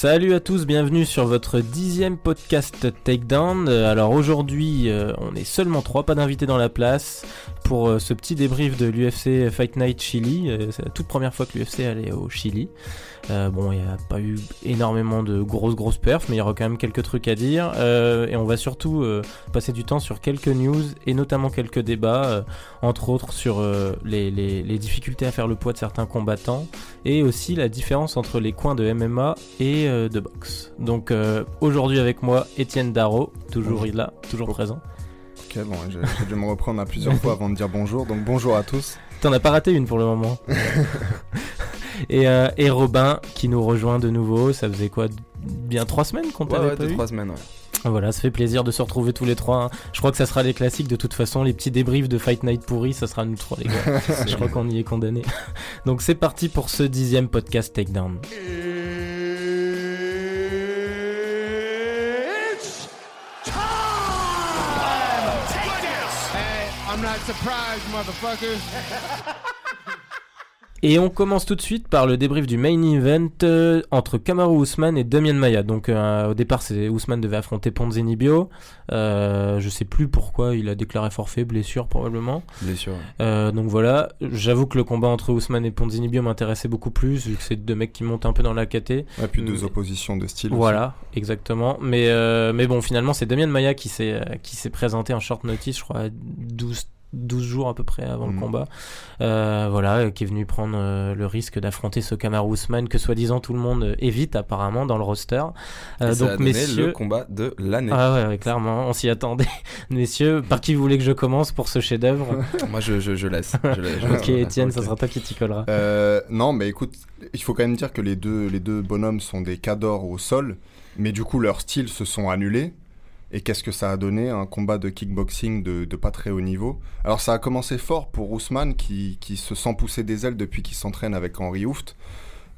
Salut à tous, bienvenue sur votre dixième podcast Takedown. Euh, Alors aujourd'hui, euh, on est seulement trois, pas d'invités dans la place pour euh, ce petit débrief de l'UFC Fight Night Chili. C'est la toute première fois que l'UFC allait au Chili. Bon, il n'y a pas eu énormément de grosses grosses perfs, mais il y aura quand même quelques trucs à dire. Et on va surtout passer du temps sur quelques news et notamment quelques débats, entre autres sur les difficultés à faire le poids de certains combattants et aussi la différence entre les coins de MMA et euh, de boxe. Donc euh, aujourd'hui avec moi, Étienne Darro, toujours Bonjour. là, toujours Bonjour. présent. Ok, bon, j'ai dû me reprendre à plusieurs fois avant de dire bonjour, donc bonjour à tous. T'en as pas raté une pour le moment. et, euh, et Robin qui nous rejoint de nouveau, ça faisait quoi? Bien trois semaines qu'on t'avait ouais, pas deux, eu? trois semaines, ouais. Voilà, ça fait plaisir de se retrouver tous les trois. hein. Je crois que ça sera les classiques de toute façon, les petits débriefs de Fight Night pourri, ça sera nous trois les gars. Je crois qu'on y est condamné. Donc c'est parti pour ce dixième podcast Takedown. Motherfuckers. Et on commence tout de suite par le débrief du main event euh, entre Kamaru Usman et Damian Maya. Donc euh, au départ, c'est Usman devait affronter Ponzini Bio. Euh, je sais plus pourquoi il a déclaré forfait, blessure probablement. Blessure. Euh, donc voilà, j'avoue que le combat entre Usman et Ponzini Bio m'intéressait beaucoup plus vu que c'est deux mecs qui montent un peu dans la KT. Et puis deux Mais- oppositions de style. aussi. Voilà, exactement. Mais, euh, mais bon, finalement, c'est Damian Maya qui s'est qui s'est présenté en short notice, je crois, 12, 12 jours à peu près avant le Mhm. combat. Euh, voilà, euh, qui est venu prendre euh, le risque d'affronter ce Kamaru Usman que soi-disant tout le monde évite apparemment dans le roster. Euh, ça a donc, donné messieurs. le combat de l'année. Ah ouais, ouais, clairement, on s'y attendait. Messieurs, par qui vous voulez que je commence pour ce chef-d'œuvre? Moi, je, je, je laisse. Je. Ok, Étienne, ça ok. sera toi qui t'y collera. Non, mais écoute, il faut quand même dire que les deux, les deux bonhommes sont des cadors au sol, mais du coup, leurs styles se sont annulés. Et qu'est-ce que ça a donné Un combat de kickboxing de, pas très haut niveau? Alors, ça a commencé fort pour Ousmane, qui, qui se sent pousser des ailes depuis qu'il s'entraîne avec Henri Hooft.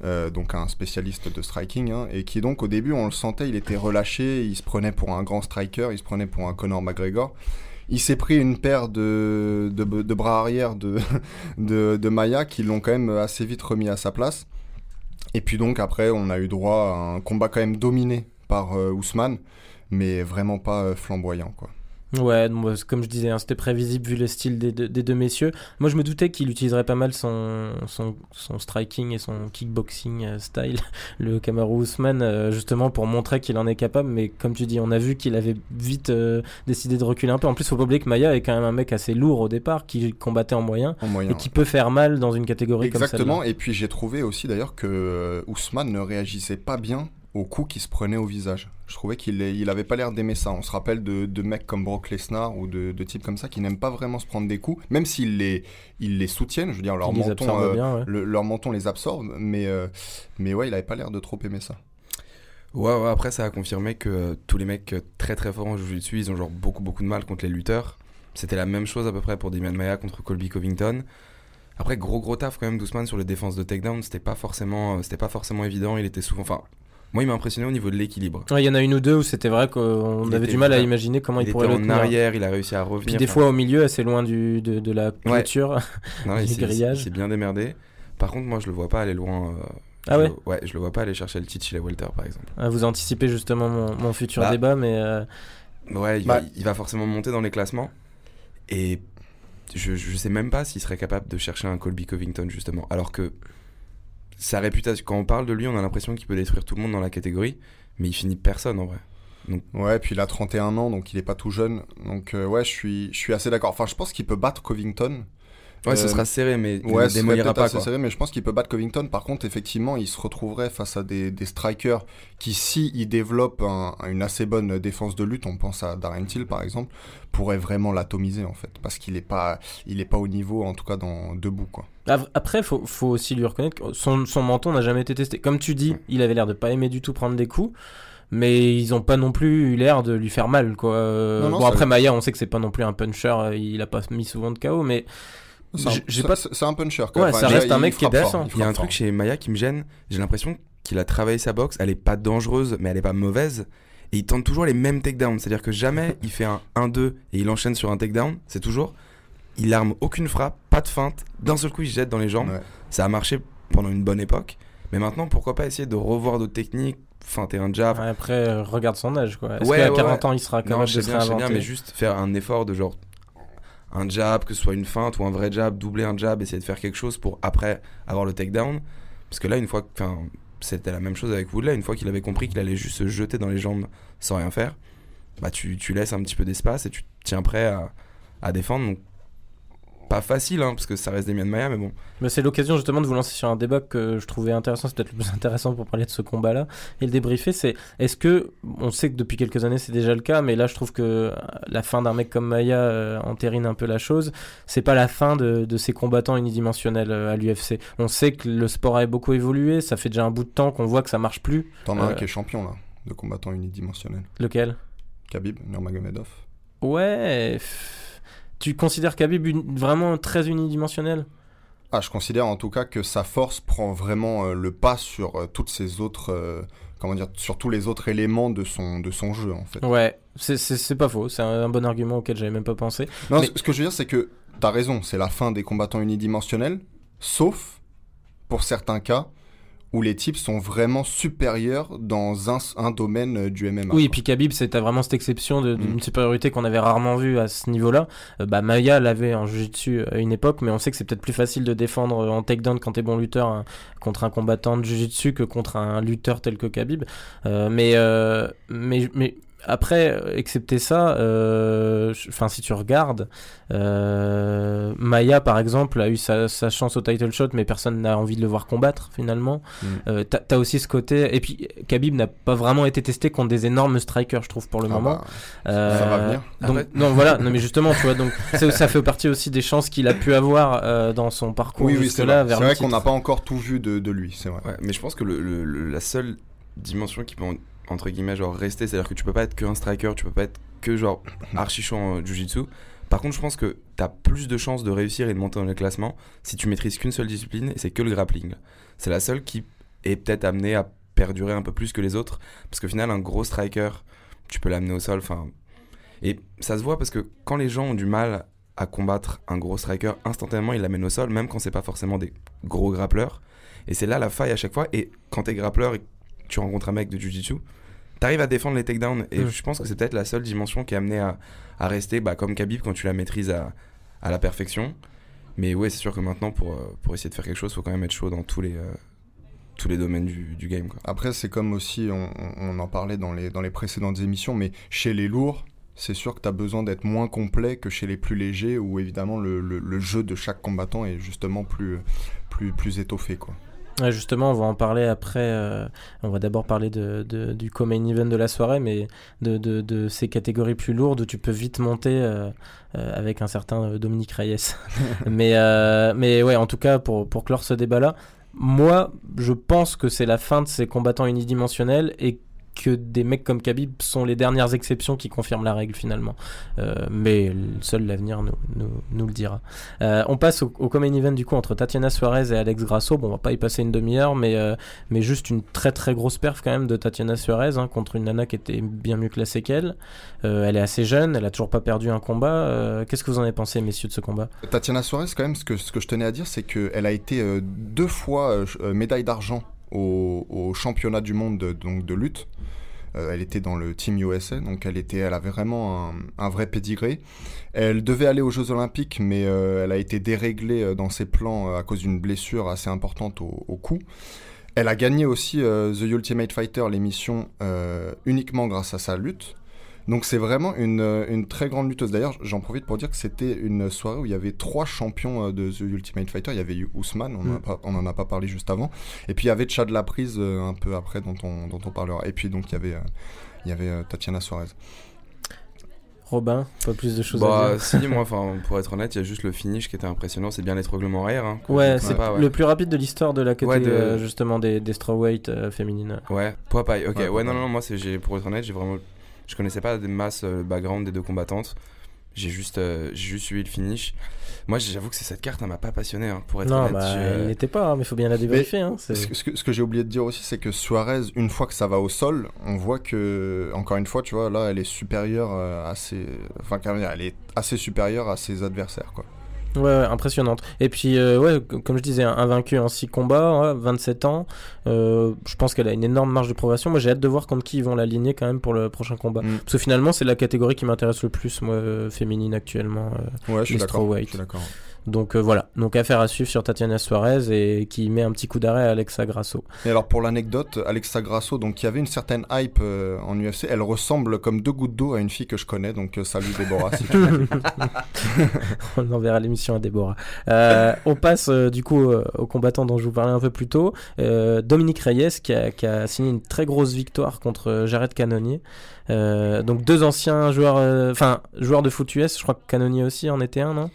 euh, donc un spécialiste de striking, hein, et qui donc au début on le sentait, il était relâché, il se prenait pour un grand striker, il se prenait pour un Conor McGregor. Il s'est pris une paire de, de, bras arrière de, de, de Maya qui l'ont quand même assez vite remis à sa place. Et puis donc après, on a eu droit à un combat quand même dominé par euh, Ousmane, mais vraiment pas euh, flamboyant quoi. Ouais, c- comme je disais, hein, c'était prévisible vu le style des deux, des deux messieurs. Moi, je me doutais qu'il utiliserait pas mal son, son, son striking et son kickboxing euh, style, le Kamaru Usman, euh, justement pour montrer qu'il en est capable. Mais comme tu dis, on a vu qu'il avait vite euh, décidé de reculer un peu. En plus, faut pas oublier que Maya est quand même un mec assez lourd au départ, qui combattait en moyen En moyen. et qui peut faire mal dans une catégorie comme Exactement, celle-là. et puis j'ai trouvé aussi d'ailleurs que Ousmane ne réagissait pas bien aux coups qu'il se prenait au visage. Je trouvais qu'il il avait pas l'air d'aimer ça. On se rappelle de, de mecs comme Brock Lesnar ou de, de types comme ça qui n'aiment pas vraiment se prendre des coups, même s'ils les, ils les soutiennent, je veux dire, leur menton, euh, bien, ouais. le- leur menton les absorbe, mais, euh, mais ouais, il avait pas l'air de trop aimer ça. Ouais, ouais, après, ça a confirmé que tous les mecs très très forts en jiu-jitsu, ils ont genre beaucoup beaucoup de mal contre les lutteurs. C'était la même chose à peu près pour Damian Maya contre Colby Covington. Après, gros gros taf quand même d'Ousmane sur les défenses de takedown, c'était pas forcément, euh, c'était pas forcément évident. Il était souvent, enfin, moi il m'a impressionné au niveau de l'équilibre. Ouais, Il y en a une ou deux où c'était vrai qu'on avait du mal à imaginer comment il, pourrait le en arrière, il a réussi à revenir. Puis des enfin, fois au milieu, assez loin du, de, de la Ouais. clôture. il du grillage. s'est bien démerdé. Par contre, moi je le vois pas aller loin. euh, Ah je ouais le- Ouais, je le vois pas aller chercher le titre chez les Welter par exemple. Ah, Vous anticipez justement mon, mon futur Bah. débat, mais euh, Ouais, il, Bah- va, il va forcément monter dans les classements. Et je, je sais même pas s'il serait capable de chercher un Colby Covington, justement. Alors que sa réputation, quand on parle de lui, on a l'impression qu'il peut détruire tout le monde dans la catégorie. Mais il finit personne en vrai. Ouais, puis il a 31 ans, donc il est pas tout jeune. Donc euh, ouais, je suis, je suis assez d'accord. Enfin, je pense qu'il peut battre Covington. Ouais, ce Euh, sera serré, mais il Ouais, serait démolira pas. assez Quoi. serré, mais je pense qu'il peut battre Covington. Par contre, effectivement, il se retrouverait face à des, des strikers qui, si ils développent un- une assez bonne défense de lutte, on pense à Darren Till par exemple, pourrait vraiment l'atomiser en fait, parce qu'il est pas, il est pas au niveau, en tout cas dans debout quoi. après, faut, faut aussi lui reconnaître que son, son menton n'a jamais été testé. Comme tu dis, il avait l'air de pas aimer du tout prendre des coups. Mais ils ont pas non plus eu l'air de lui faire mal, quoi. Non, non, bon, après Maya, on sait que c'est pas non plus un puncher, euh, il a pas mis souvent de KO, mais C'est un, pas- puncher. Quand Ouais, même. ça reste il- un mec qui est fort, décent. Il y a un truc chez Maya qui me gêne. J'ai l'impression qu'il a travaillé sa boxe. Elle est pas dangereuse, mais elle est pas mauvaise. Et il tente toujours les mêmes takedowns. C'est-à-dire que jamais il fait un 1-2 et il enchaîne sur un takedown. C'est toujours. Il arme aucune frappe, pas de feinte. D'un seul coup, il se jette dans les jambes. Ouais. Ça a marché pendant une bonne époque. Mais maintenant, pourquoi pas essayer de revoir d'autres techniques feinter un jab. Ouais, après, euh, regarde son âge, quoi. Est-ce Ouais, qu'à ouais, 40 ouais. ans, il sera Non, capable je sais bien, je sais bien, réinventer mais juste faire un effort de genre un jab, que ce soit une feinte ou un vrai jab, doubler un jab, essayer de faire quelque chose pour après avoir le takedown. Parce que là, une fois, enfin, c'était la même chose avec Woodley, une fois qu'il avait compris qu'il allait juste se jeter dans les jambes sans rien faire, bah tu, tu laisses un petit peu d'espace et tu tiens prêt à, à défendre. Pas facile, hein, parce que ça reste des de Maya, mais bon. Mais c'est l'occasion justement de vous lancer sur un débat que je trouvais intéressant, c'est peut-être le plus intéressant pour parler de ce combat-là et le débriefer. C'est est-ce que, on sait que depuis quelques années c'est déjà le cas, mais là je trouve que euh, la fin d'un mec comme Maya euh, entérine un peu la chose. C'est pas la fin de, de ces combattants unidimensionnels euh, à l'UFC. On sait que le sport a beaucoup évolué, ça fait déjà un bout de temps qu'on voit que ça marche plus. T'en as Euh. un qui est champion là, de combattant unidimensionnel. Lequel? Khabib, Nurmagomedov. Ouais. Tu considères Khabib une- vraiment très unidimensionnel? Ah, je considère en tout cas que sa force prend vraiment euh, le pas sur euh, toutes ces autres, euh, comment dire, sur tous les autres éléments de son de son jeu en fait. Ouais, c'est- pas faux, c'est un, un bon argument auquel j'avais même pas pensé. Non, Mais- ce que je veux dire, c'est que t'as raison, c'est la fin des combattants unidimensionnels, sauf pour certains cas où les types sont vraiment supérieurs dans un, un domaine euh, du MMA. Oui, et puis Khabib, c'était vraiment cette exception d'une Mm. supériorité qu'on avait rarement vue à ce niveau-là. Euh, bah, Maya l'avait en jiu-jitsu à une époque, mais on sait que c'est peut-être plus facile de défendre en takedown quand t'es bon lutteur hein, contre un combattant de jiu-jitsu que contre un lutteur tel que Khabib. Euh, mais, euh, mais, mais après, excepté ça, euh, enfin si tu regardes, euh, Maya par exemple a eu sa, sa chance au title shot, mais personne n'a envie de le voir combattre finalement. Mm. Euh, t'as, aussi ce côté, et puis Khabib n'a pas vraiment été testé contre des énormes strikers, je trouve pour le Ah moment. bah, Euh, ça va venir. Donc, non, voilà, non, mais justement, tu vois, donc ça fait partie aussi des chances qu'il a pu avoir euh, dans son parcours oui, oui, c'est jusque-là vrai, vers C'est vrai qu'on n'a pas encore tout vu de, de lui, c'est vrai. Ouais, mais je pense que le, le- le- la seule dimension qui peut en- entre guillemets genre rester, c'est-à-dire que tu peux pas être qu'un striker, tu peux pas être que genre archi chaud en jujitsu. Par contre, je pense que tu as plus de chances de réussir et de monter dans le classement si tu maîtrises qu'une seule discipline et c'est que le grappling. C'est la seule qui est peut-être amenée à perdurer un peu plus que les autres parce qu'au final un gros striker, tu peux l'amener au sol enfin et ça se voit parce que quand les gens ont du mal à combattre un gros striker, instantanément ils l'amènent au sol même quand c'est pas forcément des gros grappleurs. Et c'est là la faille à chaque fois. Et quand t'es grappleur et que tu rencontres un mec de Jiu-Jitsu, t'arrives à défendre les takedowns. Et Mm. je pense que c'est peut-être la seule dimension qui est amenée à, à rester bah, comme Khabib quand tu la maîtrises à, à la perfection. Mais ouais, c'est sûr que maintenant, pour, euh, pour essayer de faire quelque chose, faut quand même être chaud dans tous les, euh, tous les domaines du, du game. Quoi. Après, c'est comme aussi, on, on- on en parlait dans les, dans les précédentes émissions, mais chez les lourds, c'est sûr que tu as besoin d'être moins complet que chez les plus légers, où évidemment le, le- le jeu de chaque combattant est justement plus, plus, plus étoffé. Quoi. Ouais, justement, on va en parler après. euh, on va d'abord parler de, de- du co-main event de la soirée, mais de, de, ces catégories plus lourdes où tu peux vite monter euh, euh, avec un certain Dominique Reyes. mais, mais ouais, en tout cas, pour, pour clore ce débat-là, moi, je pense que c'est la fin de ces combattants unidimensionnels et que des mecs comme Khabib sont les dernières exceptions qui confirment la règle finalement. Euh, mais seul l'avenir nous, nous, le dira. Euh, on passe au, au common event du coup entre Tatiana Suarez et Alex Grasso. Bon, on va pas y passer une demi-heure, mais, euh, mais juste une très très grosse perf quand même de Tatiana Suarez hein, contre une nana qui était bien mieux classée qu'elle. Elle est assez jeune, elle a toujours pas perdu un combat. Qu'est-ce que vous en avez pensé, messieurs, de ce combat? Tatiana Suarez, quand même, ce que, ce que je tenais à dire, c'est qu'elle a été deux fois médaille d'argent au, championnat du monde de, donc, de lutte. Euh, elle était dans le Team USA, donc elle, était, elle avait vraiment un, vrai pédigré. Elle devait aller aux Jeux Olympiques, mais euh, elle a été déréglée euh, dans ses plans à cause d'une blessure assez importante au, cou. Elle a gagné aussi The Ultimate Fighter, l'émission, uniquement grâce à sa lutte. Donc c'est vraiment une, euh, une très grande lutteuse. D'ailleurs, j'en profite pour dire que c'était une soirée où il y avait trois champions euh, de The Ultimate Fighter. Il y avait eu Ousmane, on, en a Mm. pas- on en a pas parlé juste avant. Et puis il y avait Chad Laprise euh, un peu après dont on, dont on parlera. Et puis donc il y avait, il y avait Tatiana Suarez. Robin, pas plus de choses à Bah, dire si, moi, enfin, pour être honnête, il y a juste le finish qui était impressionnant. C'est bien l'étranglement arrière. Hein, Ouais, c'est ouais. le plus rapide de l'histoire de la catégorie Ouais, de- euh, justement des, des strawweight euh, féminines. Ouais, Popeye, ok. Ouais, Ouais, non, non, moi, c'est, j'ai, pour être honnête, j'ai vraiment. Je connaissais pas des masses euh, le background des deux combattantes. J'ai juste, euh, j'ai juste suivi le finish. Moi, j'avoue que c'est cette carte, elle m'a pas passionné, hein, pour être Non, honnête. bah, elle n'était pas, hein, mais il faut bien la débriefer. Hein, c'est- Ce que, ce j'ai oublié de dire aussi, c'est que Suarez, une fois que ça va au sol, on voit que, encore une fois, tu vois, là, elle est supérieure euh, à ses. Enfin, elle est assez supérieure à ses adversaires, quoi. Ouais, ouais, impressionnante. Et puis, euh, ouais, comme je disais, invaincu en 6 combats, ouais, 27 ans. Euh, je pense qu'elle a une énorme marge de progression. Moi, j'ai hâte de voir contre qui ils vont l'aligner quand même pour le prochain combat. Mm. Parce que finalement, c'est la catégorie qui m'intéresse le plus, moi, euh, féminine actuellement. Ouais, je suis d'accord. Donc euh, voilà, donc affaire à suivre sur Tatiana Suarez et qui met un petit coup d'arrêt à Alexa Grasso. Et alors pour l'anecdote, Alexa Grasso, donc il y avait une certaine hype euh, en UFC, elle ressemble comme deux gouttes d'eau à une fille que je connais, donc euh, salut Déborah si tu veux. on enverra l'émission à Déborah. On passe du coup au combattant dont je vous parlais un peu plus tôt, Dominique Reyes qui a, qui a signé une très grosse victoire contre Jared Cannonier. Donc deux anciens joueurs, enfin joueurs de foot US, je crois que Cannonier aussi en était un, non?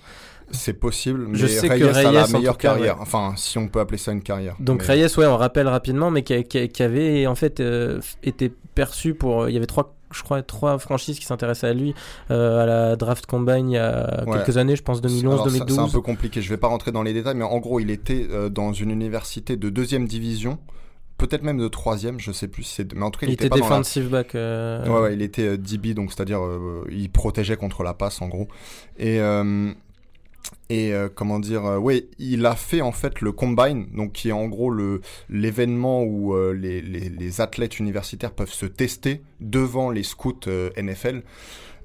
C'est possible, mais Je sais que Reyes, a la meilleure cas, carrière, ouais. enfin si on peut appeler ça une carrière. Donc Mais- Reyes, ouais, on rappelle rapidement, mais qui, avait en fait euh, été perçu pour, il y avait trois je crois trois franchises qui s'intéressaient à lui euh, à la draft combine il y a Ouais. quelques années, je pense 2011, Alors, ça- 2012. C'est un peu compliqué, je vais pas rentrer dans les détails, mais en gros, il était euh, dans une université de deuxième division, peut-être même de troisième, je sais plus si c'est. Mais en tout cas, il, il était pas dans la- defensive back. euh, Ouais, ouais, il était euh, DB, donc c'est-à-dire euh, il protégeait contre la passe en gros. Et, euh, et euh, comment dire, euh, ouais, il a fait en fait le combine, donc qui est en gros le l'événement où euh, les, les, athlètes universitaires peuvent se tester devant les scouts NFL.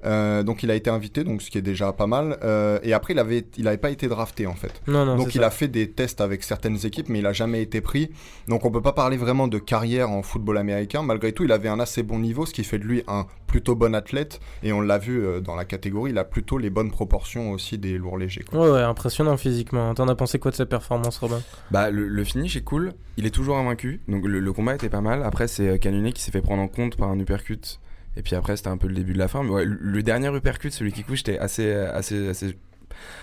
Euh, donc il a été invité, donc ce qui est déjà pas mal. Euh, et après il avait, il avait pas été drafté en fait. Non, non, Donc il ça. a fait des tests avec certaines équipes, mais il a jamais été pris. Donc on peut pas parler vraiment de carrière en football américain. Malgré tout, il avait un assez bon niveau, ce qui fait de lui un plutôt bon athlète. Et on l'a vu euh, dans la catégorie, il a plutôt les bonnes proportions aussi des lourds légers. quoi. Ouais, ouais, impressionnant physiquement. T'en as pensé quoi de sa performance, Robin? Bah, le, le finish est cool. Il est toujours invaincu. Donc, le, le combat était pas mal. Après, c'est Cannonier qui s'est fait prendre en compte par un uppercut. Et puis après, c'était un peu le début de la fin. Mais ouais, le, dernier uppercut, celui qui couche, était assez, assez, assez,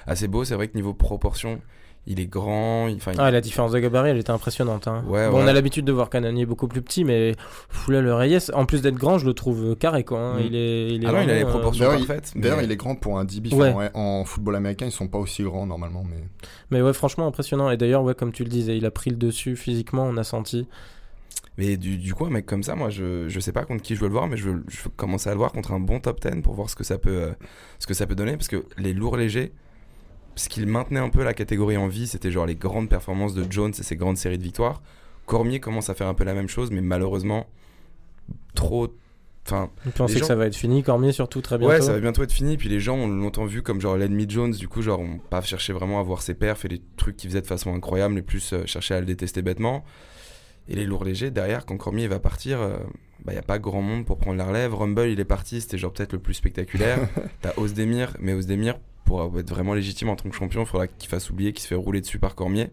assez beau. C'est vrai que niveau proportion, il est grand. il- il- Ah, la différence de gabarit, elle était impressionnante. Hein. Ouais, bon, on a l'habitude de voir Canonier beaucoup plus petit, mais pff, là, le Reyes, en plus d'être grand, je le trouve carré, quoi. hein. Mm. Il est, il est Ah non, il a les euh, proportions D'ailleurs, il- parfaites. mais- D'ailleurs, il est grand pour un DB. Ouais. En, en football américain, ils sont pas aussi grands normalement. Mais... Mais ouais, franchement, impressionnant. Et d'ailleurs, ouais, comme tu le disais, il a pris le dessus physiquement, on a senti. Mais du, du coup, un mec comme ça, moi, je, je sais pas contre qui je veux le voir, mais je veux, je veux commencer à le voir contre un bon top 10 pour voir ce que ça peut, euh, ce que ça peut donner. Parce que les lourds légers, ce qu'il maintenait un peu la catégorie en vie, c'était genre les grandes performances de Jones et ses grandes séries de victoires. Cormier commence à faire un peu la même chose, mais malheureusement, trop. Enfin, Les que ça va être fini. Cormier, surtout, très bientôt. ouais, ça va bientôt être fini. Puis les gens ont longtemps vu comme genre l'ennemi Jones, du coup, genre, on pas cherché vraiment à voir ses perfs et les trucs qu'il faisait de façon incroyable, mais plus euh, chercher à le détester bêtement. Et les lourds légers, derrière, quand Cormier va partir, il n'y a pas grand monde pour prendre la relève. Rumble, il est parti, c'était genre peut-être le plus spectaculaire. T'as Ozdemir, mais Ozdemir, pour être vraiment légitime en tant que champion, il faudra qu'il fasse oublier qu'il se fait rouler dessus par Cormier.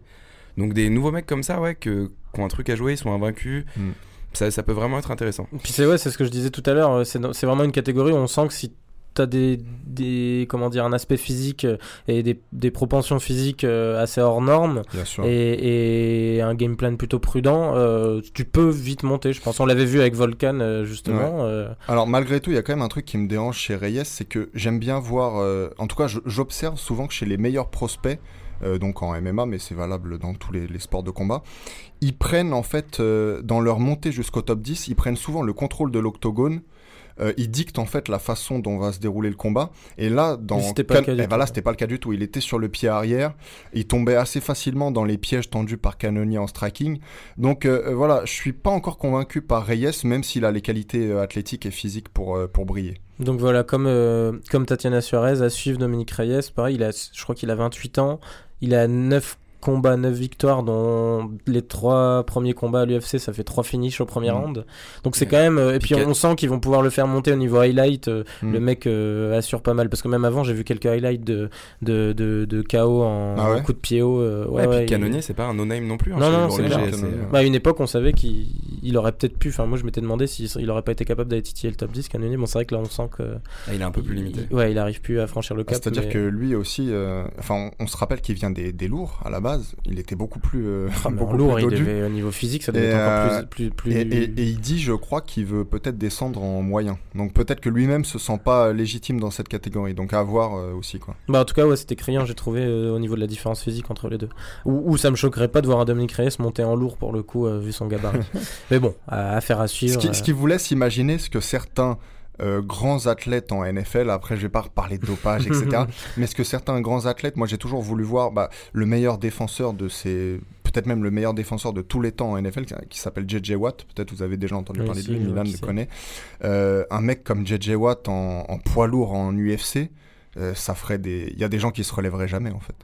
Donc des nouveaux mecs comme ça, ouais, que, qui ont un truc à jouer, ils sont invaincus. Mm. Ça, ça peut vraiment être intéressant. Puis c'est ouais, c'est ce que je disais tout à l'heure. euh, c'est vraiment une catégorie où on sent que si t'as des, des comment dire un aspect physique euh, et des, des propensions physiques euh, assez hors normes et, et un game plan plutôt prudent, euh, tu peux vite monter. Je pense. On l'avait vu avec Volcan justement. euh, Alors malgré tout, il y a quand même un truc qui me dérange chez Reyes, c'est que j'aime bien voir, euh, en tout cas j'observe souvent que chez les meilleurs prospects, donc en MMA, mais c'est valable dans tous les, les sports de combat, ils prennent en fait, dans leur montée jusqu'au top 10, ils prennent souvent le contrôle de l'octogone. Euh, ils dictent en fait la façon dont va se dérouler le combat. Et là, dans c'était pas le cas du eh ben c'était pas le cas du tout. Il était sur le pied arrière. Il tombait assez facilement dans les pièges tendus par Cannonier en striking. Donc euh, euh, voilà, je suis pas encore convaincu par Reyes, même s'il a les qualités athlétiques et physiques pour, pour briller. Donc voilà, comme, euh, comme Tatiana Suarez à suivre Dominique Reyes, pareil, il a, je crois qu'il a 28 ans, il a 9 combats, 9 victoires, dont les 3 premiers combats à l'UFC, ça fait 3 finishes au premier Mm. round. Donc c'est quand même... euh, et puis on, sent qu'ils vont pouvoir le faire monter au niveau highlight. euh, Mm. Le mec euh, assure pas mal, parce que même avant, j'ai vu quelques highlights de, de, de, de KO en, Ah ouais coup de pied haut. ouais, Ouais, et puis il- Canonnier, c'est pas un no-name non plus. hein, Non, les non, c'est. Bah, à une époque, on savait qu'il il aurait peut-être pu. Enfin, moi, je m'étais demandé s'il il aurait pas été capable d'aller titiller le top 10, Canonier. Bon, c'est vrai que là, on sent que. Ah, il est un peu plus limité. il- ouais, il arrive plus à franchir le Ah, cap. C'est-à-dire mais- que lui aussi, euh, enfin, on, on se rappelle qu'il vient des, des lourds à la base. Il était beaucoup plus, euh, Ah, beaucoup lourd, plus il devait, au niveau physique, ça devait Et, être encore euh, plus. plus, plus... Et, et- et il dit, je crois, qu'il veut peut-être descendre en moyen. Donc peut-être que lui-même se sent pas légitime dans cette catégorie. Donc à voir euh, aussi quoi. Bah, en tout cas, ouais, c'était criant, j'ai trouvé, euh, au niveau de la différence physique entre les deux. Ou, ou ça me choquerait pas de voir un Dominique Reyes monter en lourd pour le coup, euh, vu son gabarit. mais bon, à, affaire à Ce suivre. qui, ce euh, qui vous laisse imaginer ce que certains euh, grands athlètes en NFL, après je vais pas reparler de dopage, etc. Mais est-ce que certains grands athlètes, moi j'ai toujours voulu voir bah, le meilleur défenseur de ces, peut-être même le meilleur défenseur de tous les temps en NFL, qui, qui s'appelle JJ Watt, peut-être vous avez déjà entendu Oui, parler si, de lui, Milan le connaît. Euh, un mec comme JJ Watt en, en poids lourd en UFC, euh, ça ferait des... Il y a des gens qui se relèveraient jamais en fait.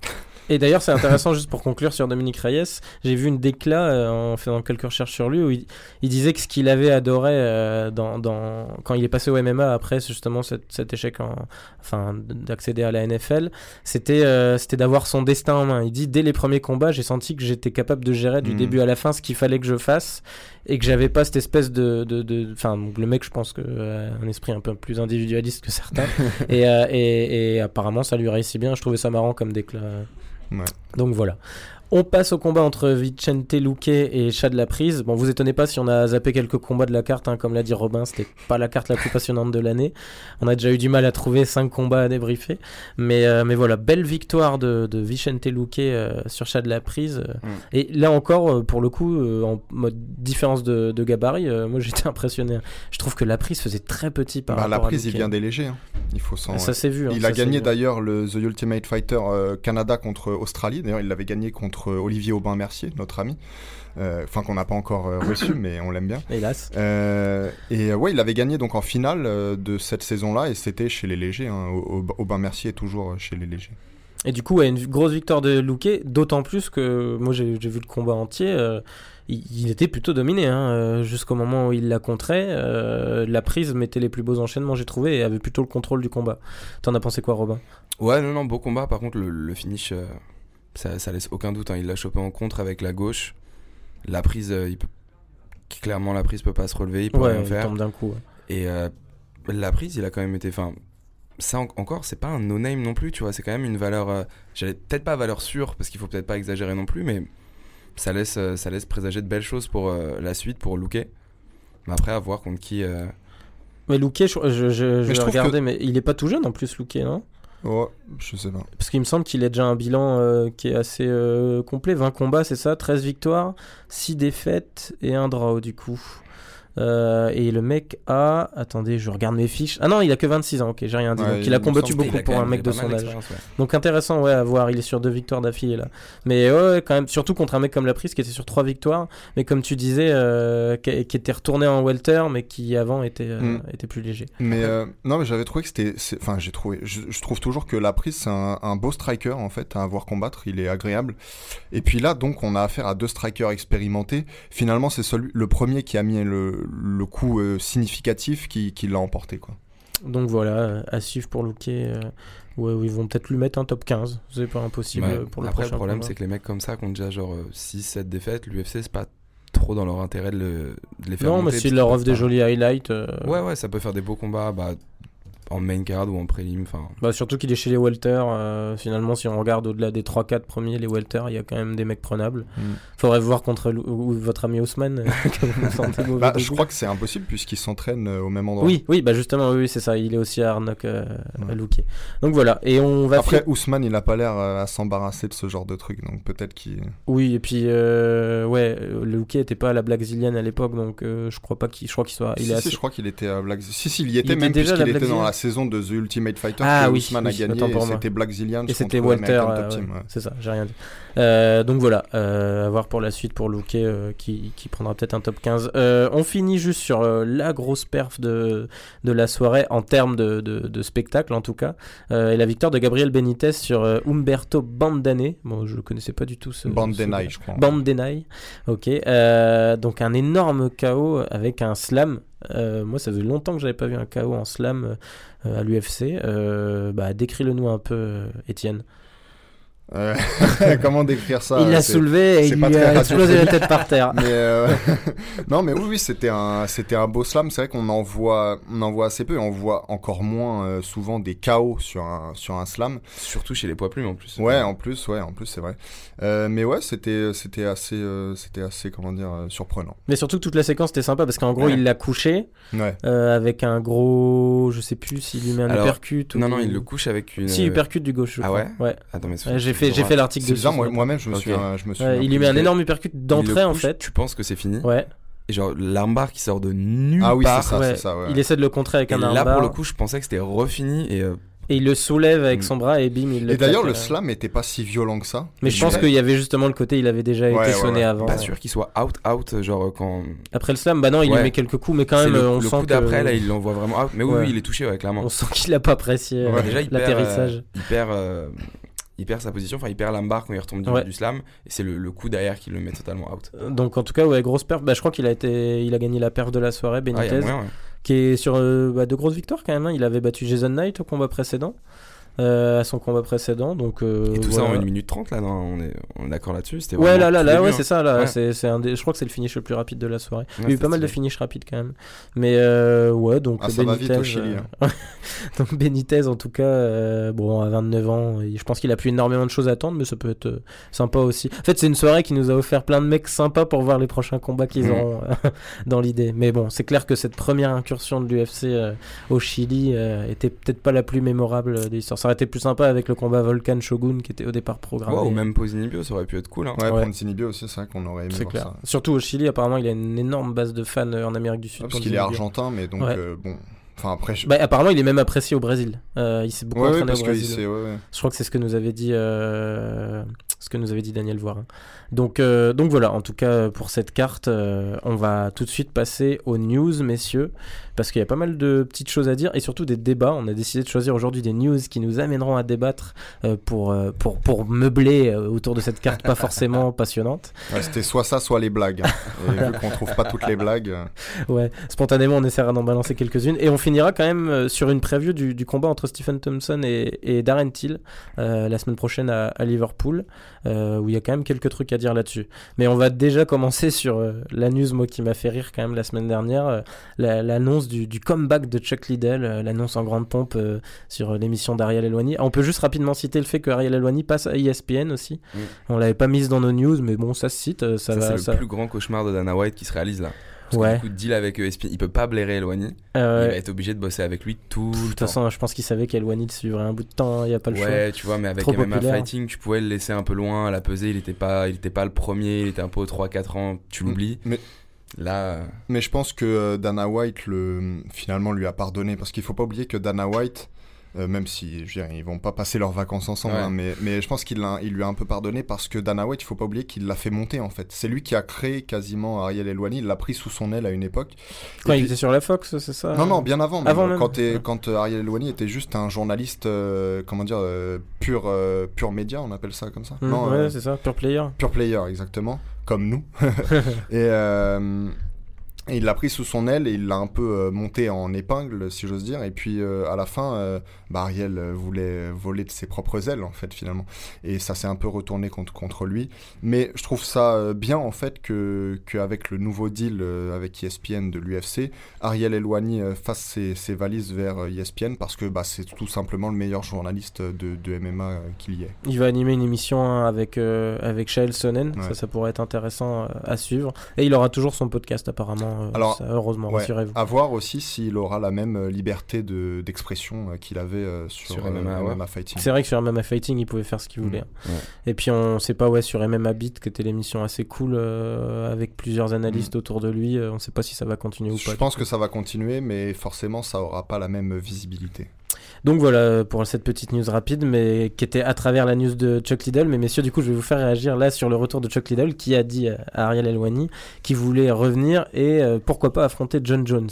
Et d'ailleurs, c'est intéressant, juste pour conclure sur Dominique Reyes, j'ai vu une décla euh, en faisant quelques recherches sur lui où il, il disait que ce qu'il avait adoré euh, dans, dans- quand il est passé au MMA après justement cet, cet échec en, enfin, d'accéder à la NFL, c'était euh, c'était d'avoir son destin en main. Il dit dès les premiers combats, j'ai senti que j'étais capable de gérer du Mhm. début à la fin ce qu'il fallait que je fasse et que j'avais pas cette espèce de, de, de- enfin donc le mec, je pense que un esprit un peu plus individualiste que certains et, et, et apparemment ça lui réussit bien. Je trouvais ça marrant comme déclat. Donc voilà. On passe au combat entre Vicente Luque et Chad Laprise. Bon, vous étonnez pas si on a zappé quelques combats de la carte, hein, comme l'a dit Robin, c'était pas la carte la plus passionnante de l'année. On a déjà eu du mal à trouver 5 combats à débriefer. Mais, euh, mais voilà, belle victoire de, de Vicente Luque euh, sur Chad Laprise. Mm. Et là encore, euh, pour le coup, euh, en mode différence de, de gabarit, moi j'étais impressionné. Je trouve que Laprise faisait très petit par Bah, la rapport prise, à il vient des légers. hein. Il faut s'en. Ça s'est vu. hein, Il a gagné d'ailleurs le The Ultimate Fighter Canada contre Australie. D'ailleurs, il l'avait gagné contre Olivier Aubin-Mercier, notre ami. Euh, Enfin, qu'on n'a pas encore euh, reçu, mais on l'aime bien. Hélas. Euh, et euh, ouais, il avait gagné donc en finale euh, de cette saison-là, et c'était chez les légers. Hein. Au- au- Aubin-Mercier est toujours euh, chez les légers. Et du coup, ouais, une grosse victoire de Luque, d'autant plus que moi j'ai vu le combat entier. euh, il, il était plutôt dominé hein, euh, jusqu'au moment où il la contrait. euh, la prise mettait les plus beaux enchaînements, j'ai trouvé, et avait plutôt le contrôle du combat. T'en as pensé quoi, Robin? Ouais, non, non, beau combat. Par contre, le, le finish, euh, ça, ça laisse aucun doute. hein. Il l'a chopé en contre avec la gauche. La prise, euh, il peut... qui, clairement, la prise peut pas se relever, il peut rien il faire. tombe d'un coup. ouais. Et euh, la prise, il a quand même été. Enfin, ça en- encore, c'est pas un no-name non plus, tu vois. C'est quand même une valeur. euh, J'allais peut-être pas valeur sûre, parce qu'il faut peut-être pas exagérer non plus, mais ça laisse, euh, ça laisse présager de belles choses pour euh, la suite, pour Luque. Mais après, à voir contre qui. euh, Mais Luque, je, je, je, je Mais vais regarder, mais il est pas tout jeune en plus, Luque, non? Oh, je sais pas. Parce qu'il me semble qu'il a déjà un bilan euh, qui est assez euh, complet. 20 combats, c'est ça 13 victoires, 6 défaites et un draw du coup. Euh, et le mec a. Attendez, je regarde mes fiches. Ah non, il a que 26 ans, ok, j'ai rien dit. Ouais, Donc il a me combattu beaucoup a pour un mec de son âge. ouais. Donc intéressant, ouais, à voir. Il est sur deux victoires d'affilée là. Mais ouais, quand même, surtout contre un mec comme la prise qui était sur trois victoires. Mais comme tu disais, euh, qui, qui était retourné en welter, mais qui avant était, euh, Mm. était plus léger. Mais euh, non, mais j'avais trouvé que c'était. Enfin, j'ai trouvé. Je, je trouve toujours que la prise, c'est un, un beau striker en fait à avoir combattre. Il est agréable. Et puis là, donc, on a affaire à deux strikers expérimentés. Finalement, c'est celui, le premier qui a mis le, le coup euh, significatif qui, qui l'a emporté, quoi. Donc voilà, euh, à suivre pour Luque. euh, ouais, ils vont peut-être lui mettre un top 15. C'est pas impossible Ouais. euh, pour le Après, le problème, c'est que les mecs comme ça, qui ont déjà genre 6-7 défaites, l'UFC, c'est pas trop dans leur intérêt de, le- de les faire Non, mais monter, s'ils parce leur offrent des jolis highlights. euh, Ouais, ouais, ça peut faire des beaux combats bah, en main card ou en prélim. Enfin, Bah, surtout qu'il est chez les welter. euh, finalement, si on regarde au-delà des 3-4 premiers, les welter, il y a quand même des mecs prenables. Mm. Faudrait voir contre votre ami Ousmane. euh, Bah, je crois que c'est impossible puisqu'ils s'entraînent euh, au même endroit. Oui, oui, bah justement, oui, c'est ça. Il est aussi à Arnock euh, Ouais. Donc voilà, et on va Après, fi- Ousmane, il a pas l'air euh, à s'embarrasser de ce genre de truc, donc peut-être qu'il. Oui, et puis euh, ouais, euh, Luque était pas à la Black Zillion à l'époque, donc euh, je crois pas qu'il, je crois qu'il soit, il si, est si, assez. je crois qu'il était à Black. Si, si, il y était même déjà puisqu'il était dans la Saison de The Ultimate Fighter Ah que oui, Ousmane a gagné c'était Black Zillion. Et c'était Walter, euh, ouais. c'est ça, j'ai rien dit. Euh, donc voilà, euh, à voir pour la suite pour Luque euh, qui, qui prendra peut-être un top 15. Euh, on finit juste sur la grosse perf de, de la soirée en termes de, de, de spectacle en tout cas. Et la victoire de Gabriel Benitez sur Umberto Bandane. Bon, je connaissais pas du tout ce. Bande ce des gars. Night, je crois. Bandenai, ok. Donc un énorme KO avec un slam. Euh, moi, ça faisait longtemps que j'avais pas vu un KO en slam euh, à l'UFC. Euh, bah, décris-le nous un peu, Étienne. Euh, Comment décrire ça il l'a soulevé et il lui a explosé la tête par terre. Mais euh, non, mais oui, oui, c'était un, c'était un beau slam. C'est vrai qu'on en voit, on en voit assez peu. et On voit encore moins euh, souvent des KO sur un, sur un slam. surtout chez les poids plumes en plus. Ouais, en plus, ouais, en plus, c'est vrai. Euh, mais ouais, c'était, c'était assez, euh, c'était assez, comment dire, euh, surprenant. Mais surtout toute la séquence était sympa parce qu'en gros Ouais. il l'a couché Ouais. euh, avec un gros, je sais plus s'il lui met un Alors, uppercut ou Non, non, il le couche avec une. Si uppercut du gauche. je Ah crois. ouais Ouais. Attends, mais Ouais, j'ai fait j'ai fait l'article C'est dessus. moi-même, je me suis, euh, je me suis. Ouais, il lui met un énorme uppercut d'entrée en fait. Tu penses que c'est fini? Ouais. et genre l'armbar qui sort de nulle Ah oui, part. c'est ça, Ouais, c'est ça, ouais. Il essaie de le contrer avec Et un là, armbar. pour le coup, je pensais que c'était refini et euh, Et il le soulève avec Mm. son bras et bim, il le Et d'ailleurs, le euh. slam était pas si violent que ça. Mais je pense qu'il y avait justement le côté, il avait déjà Ouais, été sonné avant. pas sûr qu'il soit out out genre quand Après le slam, bah non, il lui met quelques coups, mais quand même, le, on le sent coup que d'après là, il l'envoie vraiment out. Mais oui, oui, il est touché ouais, clairement. on sent qu'il a pas apprécié euh, l'atterrissage. euh, il perd, sa position, enfin il perd l'armbar quand il retombe du, Ouais. du slam, et c'est le, le coup derrière qui le met totalement out. Donc en tout cas, ouais, grosse perf. Bah, je crois qu'il a été, il a gagné la perf de la soirée, Ah, Benitez, moyen, ouais. qui est sur euh, bah, de grosses victoires quand même. hein. Il avait battu Jason Knight au combat précédent, euh, à son combat précédent. Donc euh, Et tout ça en 1 minute 30 là, non, on est, on est d'accord là-dessus. C'était Ouais, là, là, là, ouais, hein. c'est ça, là, Ouais. c'est, c'est un des, je crois que c'est le finish le plus rapide de la soirée. il y a eu pas mal de finish rapides quand même. Mais euh, ouais, donc Ah, ça va vite au Benitez, Chili, euh, donc Benitez, en tout cas, euh, bon, à 29 ans, je pense qu'il a plus énormément de choses à attendre, mais ça peut être sympa aussi. En fait, c'est une soirée qui nous a offert plein de mecs sympas pour voir les prochains combats qu'ils Mhm. auront dans l'idée. Mais bon, c'est clair que cette première incursion de l'UFC euh, au Chili euh, était peut-être pas la plus mémorable de l'histoire. Ça aurait été plus sympa avec le combat Volkan Shogun qui était au départ programmé. Ouais, ou même Posinibio, ça aurait pu être cool. Hein. Ouais, Ouais. Sinibio aussi, c'est vrai qu'on aurait aimé C'est clair. ça. Surtout au Chili, apparemment, il a une énorme base de fans euh, en Amérique du Sud. Parce qu'il est argentin, mais donc Ouais. euh, bon. Enfin après, je... Bah, apparemment, il est même apprécié au Brésil. Euh, il s'est beaucoup ouais, entraîné parce au que Brésil. c'est ouais, ouais. Je crois que c'est ce que nous avait dit, euh, ce que nous avait dit Daniel Voirin. Donc, euh, donc voilà. En tout cas, pour cette carte, euh, on va tout de suite passer aux news, messieurs, parce qu'il y a pas mal de petites choses à dire et surtout des débats. On a décidé de choisir aujourd'hui des news qui nous amèneront à débattre euh, pour, euh, pour pour meubler euh, autour de cette carte pas forcément passionnante. Ouais, c'était soit ça, soit les blagues. Et vu qu'on trouve pas toutes les blagues, Ouais, spontanément, on essaiera d'en balancer quelques-unes. Et on finira quand même sur une preview du, du combat entre Stephen Thompson et, et Darren Till euh, la semaine prochaine à, à Liverpool, euh, où il y a quand même quelques trucs à dire là-dessus. Mais on va déjà commencer sur euh, la news, moi, qui m'a fait rire quand même la semaine dernière, euh, la- l'annonce du, du comeback de Chuck Liddell, euh, l'annonce en grande pompe euh, sur l'émission d'Ariel Elwani. On peut juste rapidement citer le fait que Ariel Elwani passe à ESPN aussi. Mm. On l'avait pas mise dans nos news, mais bon, ça se cite. euh, Ça, c'est ça- le plus grand cauchemar de Dana White qui se réalise là. Parce Ouais. que du coup, deal avec ESPN, il peut pas blairer Elwani. Euh, Il va être obligé de bosser avec lui tout De le toute temps. façon, je pense qu'il savait qu'Elwani suivrait un bout de temps, hein, il n'y a pas le choix. Ouais, tu vois, mais avec Trop MMA populaire. Fighting, tu pouvais le laisser un peu loin à la pesée. Il était pas, il était pas le premier, il était un peu aux 3-4 ans, tu Mm. l'oublies. Mais- Là, Mais je pense que euh, Dana White le, finalement lui a pardonné parce qu'il faut pas oublier que Dana White, euh, même si je veux dire, ils vont pas passer leurs vacances ensemble, Ouais. hein, mais, mais je pense qu'il il lui a un peu pardonné parce que Dana White, il faut pas oublier qu'il l'a fait monter en fait. C'est lui qui a créé quasiment Ariel Elwani, il l'a pris sous son aile à une époque. Quand il était sur la Fox, c'est ça Non, non, bien avant. Avant même. Quand, t'es- Ouais. quand euh, Ariel Elwani était juste un journaliste, euh, comment dire, euh, pur, pur média, on appelle ça comme ça. Mm, non, ouais, c'est ça, Pure Player. Pure player, exactement, comme nous. et, et il l'a pris sous son aile et il l'a un peu euh, monté en épingle, si j'ose dire. Et puis euh, à la fin, euh, bah, Ariel voulait voler de ses propres ailes, en fait, finalement. Et ça s'est un peu retourné contre, contre lui. Mais je trouve ça bien, en fait, que qu'avec le nouveau deal avec ESPN de l'UFC, Ariel Elwani fasse ses, ses valises vers ESPN parce que bah, c'est tout simplement le meilleur journaliste de, de MMA qu'il y ait. Il va animer une émission hein, avec, euh, avec Shael Sonnen, Ouais. ça, ça pourrait être intéressant à suivre. Et il aura toujours son podcast apparemment, euh, Alors, ça, heureusement, Ouais. rassurez-vous. À voir aussi s'il aura la même euh, liberté de- d'expression euh, qu'il avait sur, Sur euh, MMA, ouais. Fighting. C'est vrai que sur MMA Fighting, il pouvait faire ce qu'il Mm. voulait. Ouais. Et puis on sait pas, ouais, sur MMA Beat, qui était l'émission assez cool euh, avec plusieurs analystes autour de lui, on sait pas si ça va continuer ou pas. Je pense que ça va continuer, mais forcément, ça aura pas la même visibilité. Donc voilà pour cette petite news rapide, mais qui était à travers la news de Chuck Liddell. Mais messieurs, du coup, je vais vous faire réagir là sur le retour de Chuck Liddell, qui a dit à Ariel Elwani qu'il voulait revenir et euh, pourquoi pas affronter John Jones.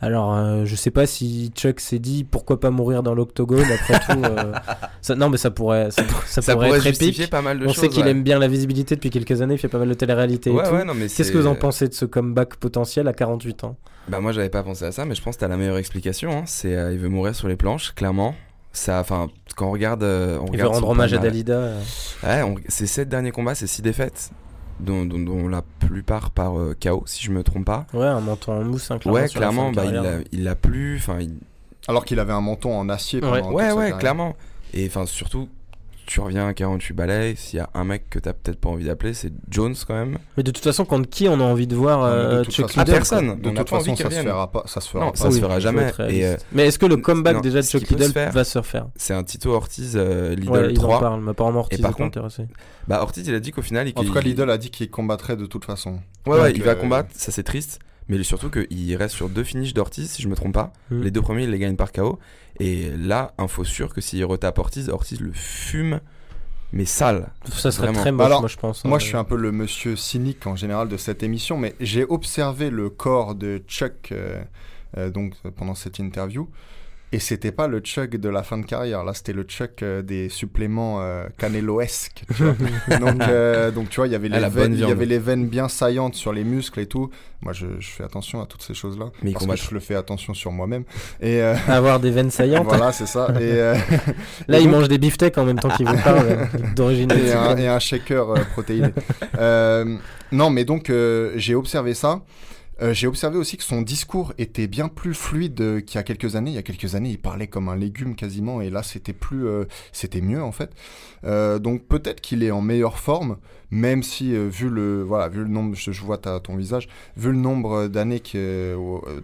Alors, euh, je sais pas si Chuck s'est dit pourquoi pas mourir dans l'octogone. Après tout, euh, ça, non, mais ça pourrait, ça, ça ça pourrait pourrait être épique. pas mal de On choses. sait qu'il ouais. aime bien la visibilité depuis quelques années, il fait pas mal de télé-réalité Ouais, ouais, Qu'est-ce c'est- que vous en pensez de ce comeback potentiel à 48 ans? Bah moi j'avais pas pensé à ça, mais je pense que t'as la meilleure explication. hein. C'est euh, il veut mourir sur les planches, clairement. Ça, enfin, quand on regarde, euh, on Il veut rendre hommage à Dalida. Ouais, ses sept derniers combats, c'est six défaites, dont, dont- dont la plupart par euh, KO, si je me trompe pas. Ouais, un menton en mousse, hein, clairement. ouais, clairement, bah, il l'a plus. Enfin, il- Alors qu'il avait un menton en acier pendant Ouais. ouais, ouais, clairement. Et enfin, surtout tu reviens à 48 balais, s'il y a un mec que t'as peut-être pas envie d'appeler, c'est Jones quand même. Mais de toute façon, contre qui on a envie de voir de euh, Chuck façon, Liddell personne. De On toute façon, ça se fera pas. Ça se fera Non, pas. ça se fera jamais. Et, euh. Mais est-ce que le comeback non, déjà de Chuck Liddell faire, va se refaire? c'est un Tito Ortiz euh, Lidl Ouais, ils en 3. parlent, mais apparemment Ortiz Et par contre- intéressé. Bah, Ortiz, il a dit qu'au final, il, En tout cas, Lidl a dit qu'il combattrait de toute façon. Ouais, ouais, il va euh, combattre, ça c'est triste. Mais surtout qu'il reste sur deux finishes d'Ortiz, si je me trompe pas. Mm. Les deux premiers, il les gagne par KO. Et là, info sûr que s'il retape Ortiz, Ortiz le fume, mais sale. Ça serait Vraiment. très moche, Alors, moi je pense. Moi, hein. je suis un peu le monsieur cynique en général de cette émission, mais j'ai observé le corps de Chuck euh, euh, donc pendant cette interview, et c'était pas le Chuck de la fin de carrière. Là, c'était le Chuck euh, des suppléments euh, Canelo-esques. tu vois. donc, euh, donc, tu vois, il y avait Ah, les la veines, bonne il y viande. avait les veines bien saillantes sur les muscles et tout. Moi, je, je fais attention à toutes ces choses-là. Mais parce que je le fais attention sur moi-même. Et euh, Avoir des veines saillantes. voilà, c'est ça. Et, euh, Là, et il donc- mange des beefsteaks en même temps qu'il vous parle, euh, d'origine et un, et un shaker euh, protéiné. Euh, non, mais donc euh, j'ai observé ça. Euh, j'ai observé aussi que son discours était bien plus fluide qu'il y a quelques années. Il y a quelques années, il parlait comme un légume quasiment, et là, c'était plus, euh, c'était mieux en fait. Euh, donc peut-être qu'il est en meilleure forme, même si vu le, voilà, vu le nombre, je, vois ta- ton visage, vu le nombre d'années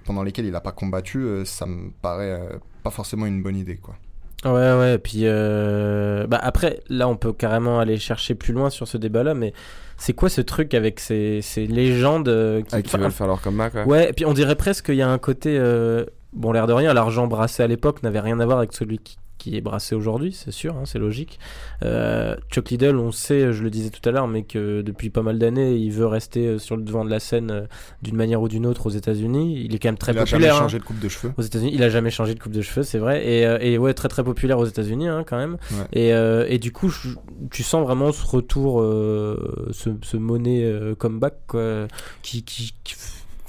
pendant lesquelles il n'a pas combattu, ça me paraît pas forcément une bonne idée, quoi. Ouais, ouais, et puis bah après, là, on peut carrément aller chercher plus loin sur ce débat-là, mais c'est quoi ce truc avec ces, ces légendes euh, qui, Ah, qui veulent faire leur comeback, ouais. Ouais, et puis on dirait presque qu'il y a un côté. euh, Bon, l'air de rien, l'argent brassé à l'époque n'avait rien à voir avec celui qui, qui est brassé aujourd'hui, c'est sûr, hein, c'est logique. Euh, Chuck Liddell, on sait, je le disais tout à l'heure, mais que depuis pas mal d'années, il veut rester euh, sur le devant de la scène euh, d'une manière ou d'une autre aux États-Unis. Il est quand même très il a jamais populaire. hein. changé de coupe de cheveux. Aux États-Unis, il a jamais changé de coupe de cheveux, c'est vrai, et, et ouais, très très populaire aux États-Unis hein, quand même. Ouais. Et, euh, et du coup, je- tu sens vraiment ce retour, euh, ce, ce monnaie comeback quoi, qui, qui, qui,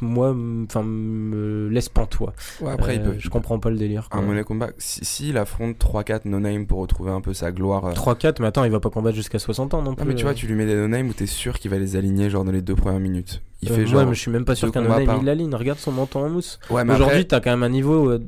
moi, enfin, me laisse pantois. Ouais, après, il Euh, peut. je comprends pas le délire. quoi. Un money comeback. S'il si, affronte 3-4 no-name pour retrouver un peu sa gloire. euh, 3-4, mais attends, il va pas combattre jusqu'à 60 ans non plus. Non, mais tu vois, euh. tu lui mets des no-name où t'es sûr qu'il va les aligner genre dans les deux premières minutes. Il Euh, fait ouais, genre. mais je suis même pas sûr qu'un par- il l'aligne. Regarde son menton en mousse. Ouais, mais Aujourd'hui, après- t'as quand même un niveau euh,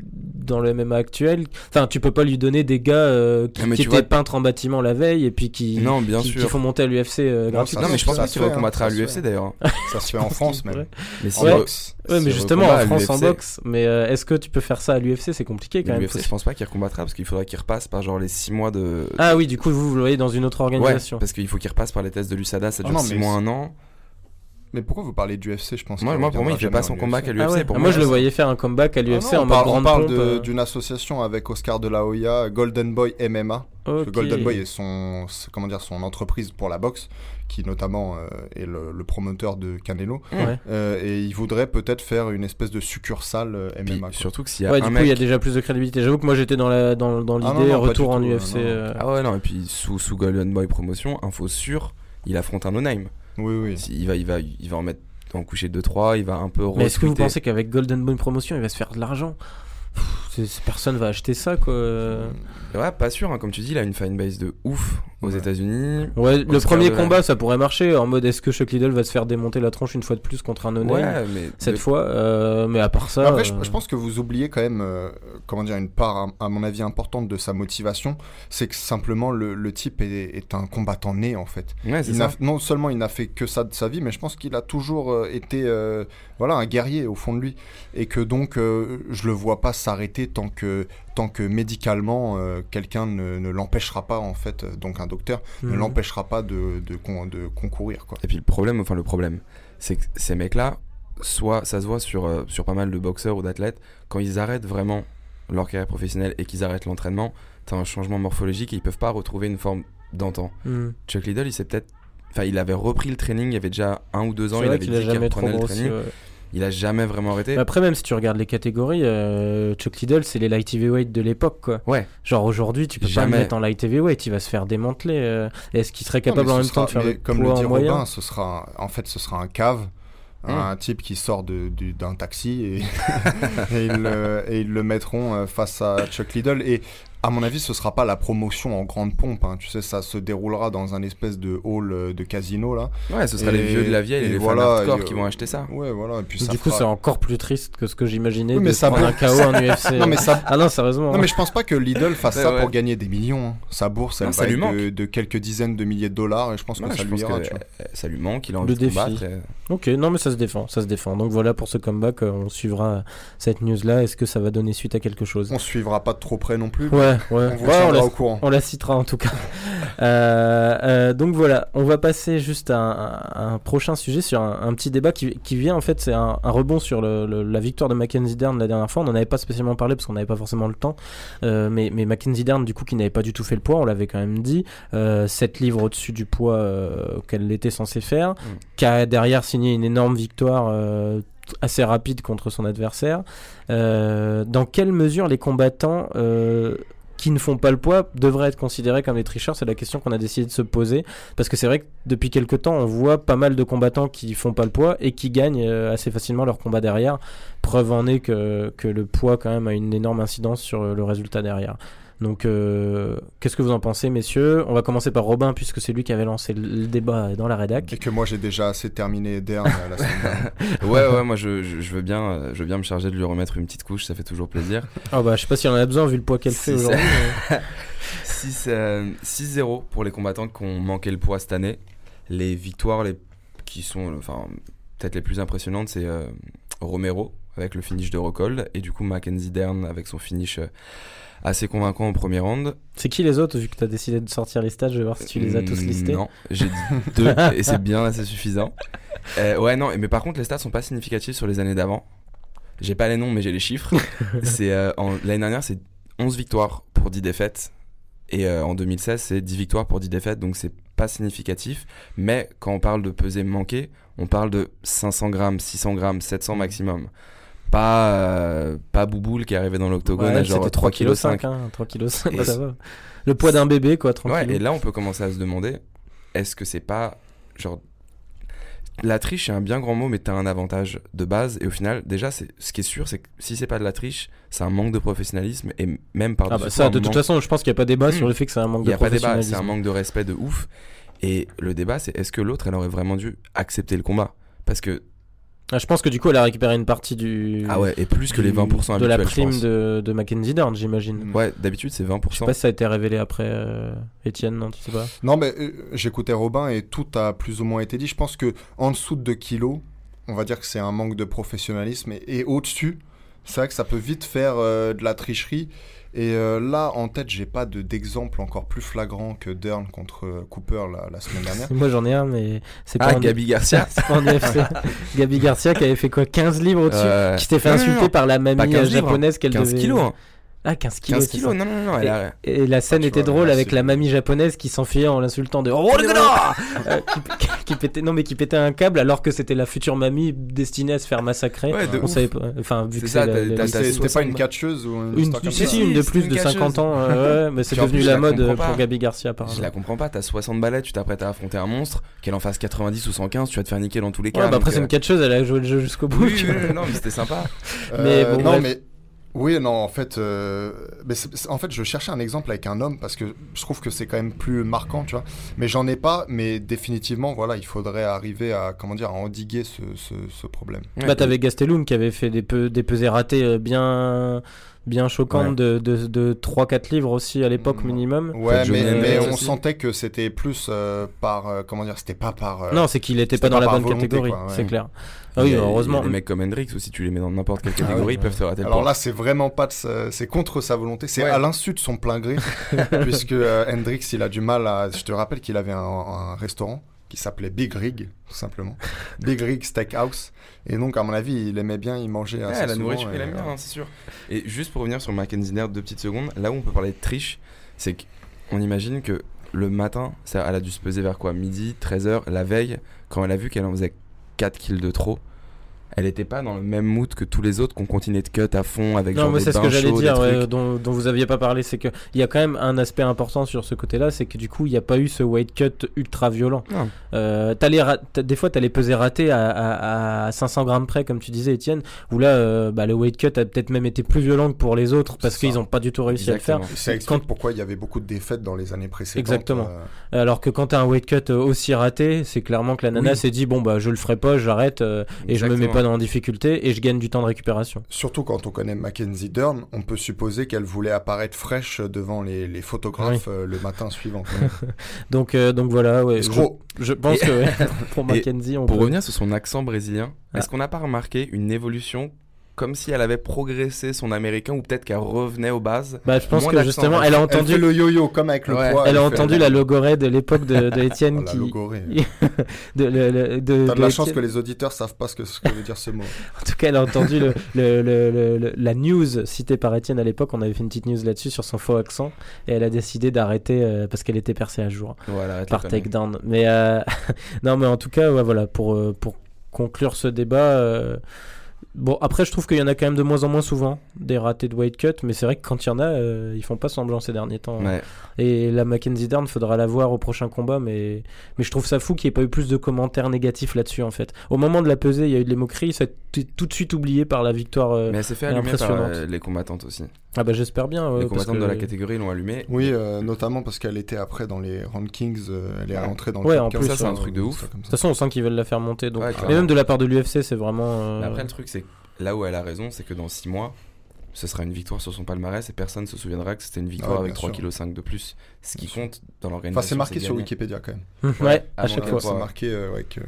dans le MMA actuel. Enfin, tu peux pas lui donner des gars euh, qui, étaient vois- peintres en bâtiment la veille et puis qui, Non, bien qui, sûr. qui font monter à l'UFC euh, Non, Non, mais je pense pas qu'il hein, à l'UFC d'ailleurs. Ça se fait en France même. Mais Ouais. re- Ouais, mais justement, en France, en boxe. Mais euh, est-ce que tu peux faire ça à l'UFC C'est compliqué quand mais même. l'UFC, Faut- je pense pas qu'il recombattra parce qu'il faudrait qu'il repasse par genre les 6 mois de. Ah oui, du coup, vous, vous le voyez dans une autre ouais, organisation. parce qu'il faut qu'il repasse par les tests de l'USADA, ça Ah dure non, 6 mais mois, un an. Mais pourquoi vous parlez du FC Je pense. Moi, moi, pour moi, il fait pas son comeback UFC. à Ah l'UFC. ouais. pour moi, je le voyais faire un comeback à Ah l'UFC non, en on mode parle, on parle euh. d'une association avec Oscar de la Hoya, Golden Boy MMA. Parce que Ok. Golden Boy est son, comment dire, son entreprise pour la boxe, qui notamment euh, est le, le promoteur de Canelo. Ouais. Euh, et il voudrait peut-être faire une espèce de succurale euh, Puis, MMA. surtout que s'il y a Ouais, un du coup, il y a déjà plus de crédibilité. J'avoue que moi, j'étais dans la dans, dans Ah l'idée retour en tout, UFC. non, non. euh. Ah ouais, non, et puis sous, sous Golden Boy Promotion, info sûr, il affronte un no-name. Oui, oui. Si- Il va, il, va, il va en mettre en coucher 2-3, il va un peu Mais est-ce que vous pensez qu'avec Golden Boy Promotion, il va se faire de l'argent? Personne va acheter ça, quoi. Ouais, pas sûr, hein, comme tu dis, il a une fanbase de ouf aux Ouais. États-Unis. Ouais, le premier de combat, ça pourrait marcher. En mode, est-ce que Chuck Liddell va se faire démonter la tronche une fois de plus contre un no Ouais, mais. cette de- fois euh, Mais à part ça. Après, je, euh, je pense que vous oubliez quand même, euh, comment dire, une part, à, à mon avis, importante de sa motivation. C'est que simplement, le, le type est, est un combattant né, en fait. Ouais, c'est Il ça. n'a- non seulement il n'a fait que ça de sa vie, mais je pense qu'il a toujours été euh, voilà, un guerrier au fond de lui. Et que donc, euh, je le vois pas s'arrêter tant que, tant que médicalement, euh, quelqu'un ne, ne l'empêchera pas, en fait, euh, donc un docteur, ne mhm. l'empêchera pas de, de, con- de concourir. Quoi. Et puis le problème, enfin le problème, c'est que ces mecs-là, soit ça se voit sur, euh, sur pas mal de boxeurs ou d'athlètes, quand ils arrêtent vraiment leur carrière professionnelle et qu'ils arrêtent l'entraînement, t'as un changement morphologique et ils peuvent pas retrouver une forme d'antan. Mhm. Chuck Liddell, il s'est peut-être. Enfin, il avait repris le training il y avait déjà un ou deux ans, il avait a dit qu'il reprenait le training. ouais. Il a jamais vraiment arrêté. Après, même si tu regardes les catégories, euh, Chuck Liddell, c'est les light heavyweight de l'époque, quoi. Ouais. Genre aujourd'hui, tu peux pas le mettre en light heavyweight, il va se faire démanteler. euh. Est-ce qu'il serait capable Non, en même temps de faire le comme le dit Robin, ce sera un- en fait ce sera un cave, un type qui sort de- du- d'un taxi et, et ils le, et ils le mettront euh, face à Chuck Liddell. Et À mon avis, ce sera pas la promotion en grande pompe. hein. Tu sais, ça se déroulera dans un espèce de hall euh, de casino là. Ouais, ce sera Et- les vieux de la vieille et, et les voilà, fans hardcore et, qui euh, vont acheter ça. Ouais, voilà. Et puis ça du coup, c'est encore plus triste que ce que j'imaginais Oui, mais de ça prendre un KO en UFC. Non mais ça. Ah non, sérieusement. Non mais je pense pas que Lidl fasse ça ouais. pour gagner des millions. hein. Sa bourse, elle Non, va ça lui être manque. de, de quelques dizaines de milliers de dollars et je pense Ouais, que ça lui ira. euh, ça lui manque, il a Le envie de combattre. et- Ok, non mais ça se défend, ça se défend. Donc voilà pour ce comeback, euh, on suivra cette news-là. Est-ce que ça va donner suite à quelque chose? On suivra pas de trop près non plus. Ouais, ouais. On Ouais, la, au courant. on la citera en tout cas. Euh, euh, donc voilà, on va passer juste à un, à un prochain sujet sur un, un petit débat qui, qui vient en fait, c'est un, un rebond sur le- le- la victoire de Mackenzie Dern la dernière fois. On n'en avait pas spécialement parlé parce qu'on n'avait pas forcément le temps. Euh, mais, mais Mackenzie Dern, du coup, qui n'avait pas du tout fait le poids, on l'avait quand même dit, euh, 7 livres au-dessus du poids qu'elle était censée faire, qui a derrière signé une énorme victoire. assez rapide contre son adversaire. Euh, dans quelle mesure les combattants euh, qui ne font pas le poids devraient être considérés comme des tricheurs C'est la question qu'on a décidé de se poser. Parce que c'est vrai que depuis quelques temps, on voit pas mal de combattants qui font pas le poids et qui gagnent euh, assez facilement leur combat derrière. Preuve en est que, le poids quand même a une énorme incidence sur euh, le résultat derrière. Donc, euh, qu'est-ce que vous en pensez, messieurs? On va commencer par Robin, puisque c'est lui qui avait lancé le, débat dans la rédac. Et que moi j'ai déjà assez terminé Dern euh, la semaine dernière. Ouais, ouais, moi je, veux bien, euh, je veux bien me charger de lui remettre une petite couche, ça fait toujours plaisir. Ah bah, je sais pas si on en a besoin vu le poids qu'elle fait aujourd'hui. mais- 6, euh, 6-0 pour les combattants qui ont manqué le poids cette année. Les victoires les, qui sont enfin, peut-être les plus impressionnantes, c'est euh, Romero avec le finish de Rockhold et du coup Mackenzie Dern avec son finish euh, assez convaincant au premier round. C'est qui les autres, vu que tu as décidé de sortir les stats Je vais voir si tu les as tous Mm, listés. Non, j'ai dit deux et c'est bien assez suffisant. Euh, ouais, non, mais par contre, les stats sont pas significatifs sur les années d'avant. J'ai pas les noms, mais j'ai les chiffres. c'est euh, L'année dernière, c'est 11 victoires pour 10 défaites. Et euh, en 2016, c'est 10 victoires pour 10 défaites, donc c'est pas significatif. Mais quand on parle de peser manqué, on parle de 500 grammes, 600 grammes, 700 maximum. Pas, euh, pas Bouboule qui est arrivé dans l'octogone Ouais, à genre c'était 3 3 kg kg 5, hein, 3 kg 5, Et ça va. Le poids d'un bébé, quoi, tranquille. Ouais, et là, on peut commencer à se demander est-ce que c'est pas genre. La triche, c'est un bien grand mot, mais t'as un avantage de base. Et au final, déjà, c'est ce qui est sûr, c'est que si c'est pas de la triche, c'est un manque de professionnalisme. Et même par Ah bah ça, de toute façon, je pense qu'il n'y a pas débat Hmm. sur le fait que c'est un manque il n'y de a pas débat, c'est un manque de respect de ouf. Et le débat, c'est est-ce que l'autre, elle aurait vraiment dû accepter le combat? Parce que, Ah, je pense que du coup, elle a récupéré une partie du. ah ouais, et plus que les du- 20% de la prime de, de Mackenzie Dern, j'imagine. Mm. Ouais, d'habitude, c'est 20%. Je sais pas si ça a été révélé après, euh, Étienne, non, tu sais pas. Non, mais euh, j'écoutais Robin et tout a plus ou moins été dit. Je pense que en dessous de 2 kilos, on va dire que c'est un manque de professionnalisme. Et, et au-dessus, c'est vrai que ça peut vite faire euh, de la tricherie. Et euh, là, en tête, j'ai pas de- d'exemple encore plus flagrant que Dern contre euh, Cooper la, la semaine dernière. Moi, j'en ai un, mais c'est pas Ah, en Gabi Garcia c'est pas en UFC. Gabi Garcia qui avait fait quoi 15 livres au-dessus Euh, Qui s'était fait non, insulter non, par la mamie 15 euh, japonaise qu'elle 15 devait. kilos. hein. Ah, 15 kilos. 15 c'est kilos, non, non, non, elle a- Et la scène Ah, tu était vois, drôle avec la mamie japonaise qui s'enfuyait en l'insultant de Oh, le gars Euh, qui, qui pétait non mais qui pétait un câble alors que c'était la future mamie destinée à se faire massacrer. Ouais, de On ouf. savait pas. Enfin vu que C'était pas 60 une catcheuse ou une, une, si, si, une de plus une de catcheuse. 50 ans, euh, ouais, mais c'est devenu la mode comprends pour. Gabi Garcia apparemment. Je la comprends pas, t'as 60 balais, tu t'apprêtes à affronter un monstre, qu'elle en fasse 90 ou 115, tu vas te faire niquer dans tous les cas. Bah après c'est une euh, catcheuse, elle a joué le jeu jusqu'au bout. Non, mais c'était sympa. Mais Euh, bon, non, mais oui, non, en fait, euh, mais en fait, je cherchais un exemple avec un homme parce que je trouve que c'est quand même plus marquant, tu vois. Mais j'en ai pas, mais définitivement, voilà, il faudrait arriver à, comment dire, à endiguer ce, ce, ce problème. Bah t'avais Gastelum qui avait fait des, peu, des pesées ratées euh, bien bien choquantes Ouais. de, de, de 3-4 livres aussi à l'époque Mm. minimum. Ouais, mais, mais on aussi. sentait que c'était plus euh, par, euh, comment dire, c'était pas par. euh, non, c'est qu'il était c'était pas dans pas la bonne volonté, catégorie, ouais. c'est clair. Ah oui, heureusement. Des mecs comme Hendrix aussi, tu les mets dans n'importe quelle Ah catégorie, ouais. ils peuvent te rater Alors point. là, c'est vraiment pas c'est contre sa volonté, c'est Ouais. à l'insu de son plein gré, puisque euh, Hendrix, il a du mal à. Je te rappelle qu'il avait un, un restaurant qui s'appelait Big Rig, tout simplement, Big Rig Steakhouse, et donc à mon avis, il aimait bien y manger. Ouais, assez la souvent, nourriture, et, il aime bien, euh, hein, c'est sûr. Et juste pour revenir sur Mackenzie Nerd, deux petites secondes, là où on peut parler de triche, c'est qu'on imagine que le matin, ça, elle a dû se peser vers quoi? Midi, 13h, la veille, quand elle a vu qu'elle en faisait 4 kills de trop, elle était pas dans le même mood que tous les autres qu'on continuait de cut à fond avec Non, genre mais des c'est ce que j'allais dire, ouais, dont, dont vous aviez pas parlé, c'est que il y a quand même un aspect important sur ce côté-là, c'est que du coup, il n'y a pas eu ce weight cut ultra violent. Euh, t'as les ra- t'as- des fois, t'as les pesées ratés à, à, à 500 grammes près, comme tu disais, Étienne, où là, euh, bah, le weight cut a peut-être même été plus violent que pour les autres parce C'est qu'ils n'ont pas du tout réussi à le faire. Exactement. Ça explique Quand- pourquoi il y avait beaucoup de défaites dans les années précédentes. Exactement. euh, Alors que quand t'as un weight cut aussi raté, c'est clairement que la nana Oui. s'est dit bon bah je le ferai pas, j'arrête euh, et je me mets Exactement. pas dans en difficulté et je gagne du temps de récupération. Surtout quand on connaît Mackenzie Dern, on peut supposer qu'elle voulait apparaître fraîche devant les, les photographes euh, le matin suivant. Donc euh, donc voilà, ouais. Je, pense Et- que ouais, pour Mackenzie, on Pour peut- revenir sur son accent brésilien, Ah. est-ce qu'on n'a pas remarqué une évolution comme si elle avait progressé son américain ou peut-être qu'elle revenait aux bases Bah, je pense Moins que justement, elle- elle a Elle entendu, fait le yo-yo comme avec le Ouais. poids. elle a entendu la logorée de l'époque de, de Oh, Étienne la qui. logorée. De, le- le- de- T'as de la chance Étienne- que les auditeurs savent pas ce que, ce que veut dire ce mot. En tout cas, elle a entendu le, le- le- le- le- la news citée par Étienne à l'époque. On avait fait une petite news là-dessus sur son faux accent et elle a décidé d'arrêter euh, parce qu'elle était percée à jour Voilà, par takedown. Mais euh, non, mais en tout cas, ouais, voilà pour euh, pour conclure ce débat. euh, Bon, après, je trouve qu'il y en a quand même de moins en moins souvent des ratés de weight cut, mais c'est vrai que quand il y en a, euh, ils font pas semblant ces derniers temps. Ouais. Et la Mackenzie Dern, faudra la voir au prochain combat, mais, mais je trouve ça fou qu'il n'y ait pas eu plus de commentaires négatifs là-dessus en fait. Au moment de la pesée, il y a eu de les moqueries, ça a été tout de suite oublié par la victoire. euh, Mais elle s'est fait allumer par impressionnante. euh, les combattantes aussi. Ah bah j'espère bien. ouais, les combattantes que- de la catégorie l'ont allumé. Oui, euh, notamment parce qu'elle était après dans les rankings, euh, elle est Ouais. rentrée dans le Ouais, top en 15, plus, ça, c'est un euh, truc de ouf. De toute façon, on sent qu'ils veulent la faire monter. Donc... Ouais, Et même de la part de l'UFC, c'est vraiment. euh, Mais après, le truc, c'est que là où elle a raison, c'est que dans 6 mois, ce sera une victoire sur son palmarès et personne ne se souviendra que c'était une victoire Ouais, avec bien 3,5 kg de plus. Ce qui Bien compte dans l'organisation. Enfin, c'est marqué sur. Wikipédia quand même. ouais, à avant chaque fois. C'est marqué euh, que.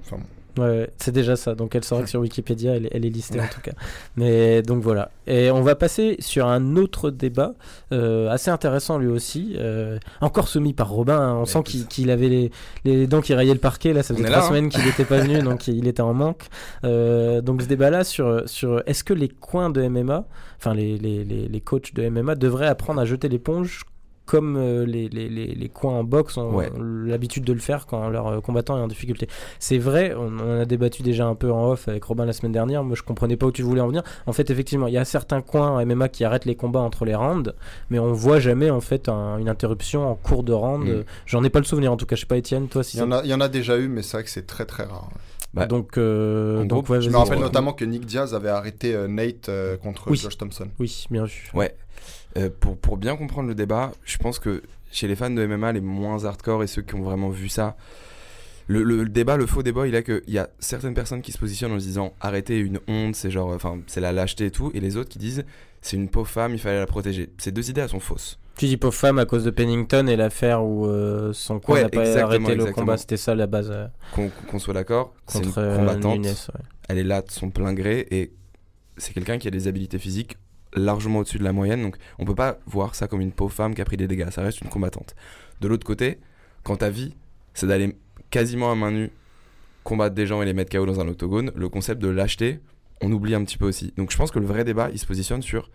Enfin, bon. Ouais, c'est déjà ça. Donc elle saura que sur Wikipédia, elle, est- elle est listée en tout cas. Mais donc voilà. Et on va passer sur un autre débat euh, assez intéressant lui aussi. euh, encore soumis par Robin. hein. On sent qu'il qu'il avait les, les dents qui rayaient le parquet. Là, ça faisait trois là, hein. semaines qu'il n'était pas venu, donc il était en manque. Euh, donc ce débat-là sur, sur est-ce que les coins de MMA, enfin les, les, les, les coachs de MMA devraient apprendre à jeter l'éponge comme euh, les, les, les, les coins en boxe ont Ouais. l'habitude de le faire quand leur euh, combattant est en difficulté. C'est vrai, on, on en a débattu déjà un peu en off avec Robin la semaine dernière. Moi, je comprenais pas où tu voulais en venir. En fait, effectivement, il y a certains coins en MMA qui arrêtent les combats entre les rounds, mais on voit jamais en fait un- une interruption en cours de round. Mm. J'en ai pas le souvenir en tout cas. Je sais pas, Étienne, toi si Il y, en a, il y en a déjà eu, mais c'est vrai que c'est très très rare. Bah, donc, euh, donc ouais, Je me rappelle Ouais. notamment que Nick Diaz avait arrêté euh, Nate euh, contre Oui. Josh Thompson. Oui, bien vu. Ouais. Euh, pour, pour bien comprendre le débat, je pense que chez les fans de MMA, les moins hardcore et ceux qui ont vraiment vu ça, le, le- le débat, le faux débat, il a que il y a certaines personnes qui se positionnent en se disant arrêtez une honte, c'est genre, enfin, c'est la lâcheté et tout, et les autres qui disent c'est une pauvre femme, il fallait la protéger. Ces deux idées, elles sont fausses. Tu dis pauvre femme à cause de Pennington et l'affaire où euh, son coin Ouais, n'a pas exactement, arrêté le combat. C'était ça la base euh, Qu'on soit d'accord, c'est une euh, combattante, Nunes. ouais. elle est là de son plein gré et c'est quelqu'un qui a des habilités physiques largement au-dessus de la moyenne. Donc on peut pas voir ça comme une pauvre femme qui a pris des dégâts. Ça reste une combattante. De l'autre côté, quand ta vie, c'est d'aller quasiment à main nue combattre des gens et les mettre KO dans un octogone, le concept de lâcheté, on oublie un petit peu aussi. Donc je pense que le vrai débat, il se positionne sur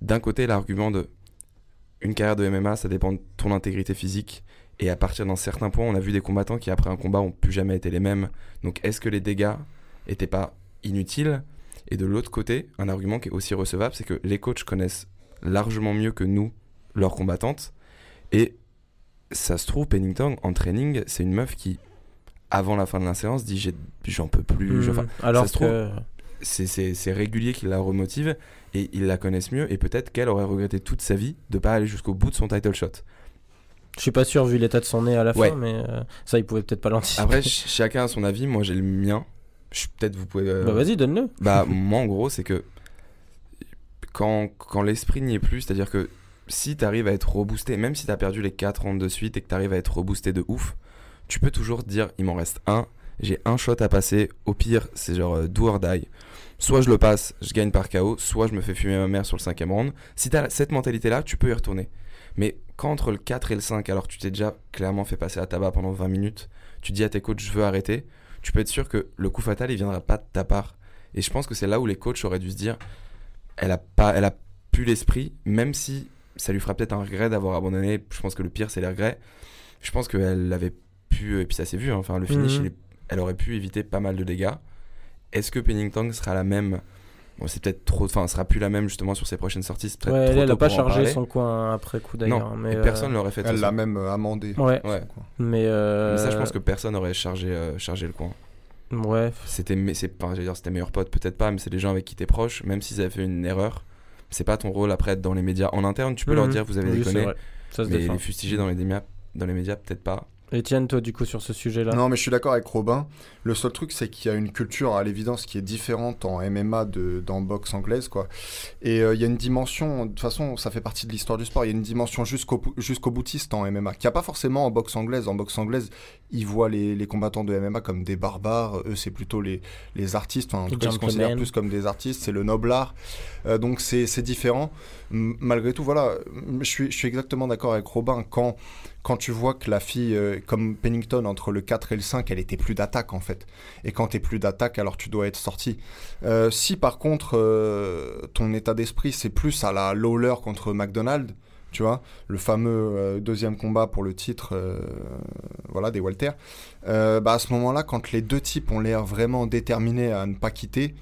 d'un côté l'argument de une carrière de MMA, ça dépend de ton intégrité physique. Et à partir d'un certain point, on a vu des combattants qui, après un combat, ont plus jamais été les mêmes. Donc, est-ce que les dégâts étaient pas inutiles Et de l'autre côté, un argument qui est aussi recevable, c'est que les coachs connaissent largement mieux que nous leurs combattantes. Et ça se trouve, Pennington, en training, c'est une meuf qui, avant la fin de la séance, dit j'en peux plus. Mm. enfin, Alors se que c'est- régulier qui la remotive et ils la connaissent mieux. Et peut-être qu'elle aurait regretté toute sa vie de pas aller jusqu'au bout de son title shot. je suis pas sûr vu l'état de son nez à la Ouais. fin, mais euh, ça il pouvait peut-être pas l'anticiper. Après, ch- chacun a son avis. Moi, j'ai le mien. Je- Peut-être vous pouvez. euh, bah vas-y, donne-le. Bah, moi, en gros, c'est que quand, quand l'esprit n'y est plus, c'est-à-dire que si tu arrives à être reboosté, même si tu as perdu les 4 rounds de suite et que tu arrives à être reboosté de ouf, tu peux toujours te dire il m'en reste un, j'ai un shot à passer. Au pire, c'est genre euh, do or die. Soit je le passe, je gagne par KO, soit je me fais fumer ma mère sur le cinquième round. Si tu as cette mentalité-là, tu peux y retourner. Mais quand entre le 4 et le 5, alors tu t'es déjà clairement fait passer à tabac pendant 20 minutes, tu dis à tes coachs je veux arrêter, tu peux être sûr que le coup fatal il viendra pas de ta part. Et je pense que c'est là où les coachs auraient dû se dire elle a pas elle a plus l'esprit même si ça lui fera peut-être un regret d'avoir abandonné je pense que le pire c'est les regrets je pense qu'elle avait pu et puis ça s'est vu hein, enfin le finish Mhm. il est- elle aurait pu éviter pas mal de dégâts est-ce que Pennington sera la même Bon, c'est peut-être trop. Enfin, sera plus la même justement sur ses prochaines sorties. c'est peut-être Ouais, trop elle, elle tôt a pas chargé son coin après coup d'ailleurs. Non, mais et euh, personne l'aurait fait. Elle l'a même euh, amendé. Ouais, Ouais. mais, euh, Mais ça, je pense que personne n'aurait chargé, euh, chargé le coin. Ouais, C'était, me- c'est pas, dire, c'était meilleurs potes, peut-être pas, mais c'est des gens avec qui t'es proche, même s'ils avaient fait une erreur. C'est pas ton rôle après d'être dans les médias en interne. Tu peux leur Mhm. dire vous avez Oui, déconné, vrai. Ça se mais défend. les fustiger dans les médias, dans les médias peut-être pas. Etienne, toi, du coup, sur ce sujet-là Non, mais je suis d'accord avec Robin. Le seul truc, c'est qu'il y a une culture, à l'évidence, qui est différente en MMA de, dans boxe anglaise, quoi. Et euh, il y a une dimension, de toute façon, ça fait partie de l'histoire du sport, il y a une dimension jusqu'au jusqu'au boutiste en MMA, qu'il n'y a pas forcément en boxe anglaise. En boxe anglaise, ils voient les, les combattants de MMA comme des barbares. Eux, c'est plutôt les, les artistes. Enfin, en Les tout cas, ils se considèrent plus comme des artistes. C'est le noble art. Euh, donc, c'est c'est différent. M- malgré tout, voilà, je suis, je suis exactement d'accord avec Robin. Quand quand tu vois que la fille, euh, comme Pennington, entre le 4 et le 5, elle était plus d'attaque en fait. Et quand t'es plus d'attaque, alors tu dois être sorti. Euh, si par contre, euh, ton état d'esprit, c'est plus à la Lawler contre McDonald, tu vois, le fameux deuxième combat pour le titre voilà, des Walter, bah à ce moment-là, quand les deux types ont l'air vraiment déterminés à ne pas quitter,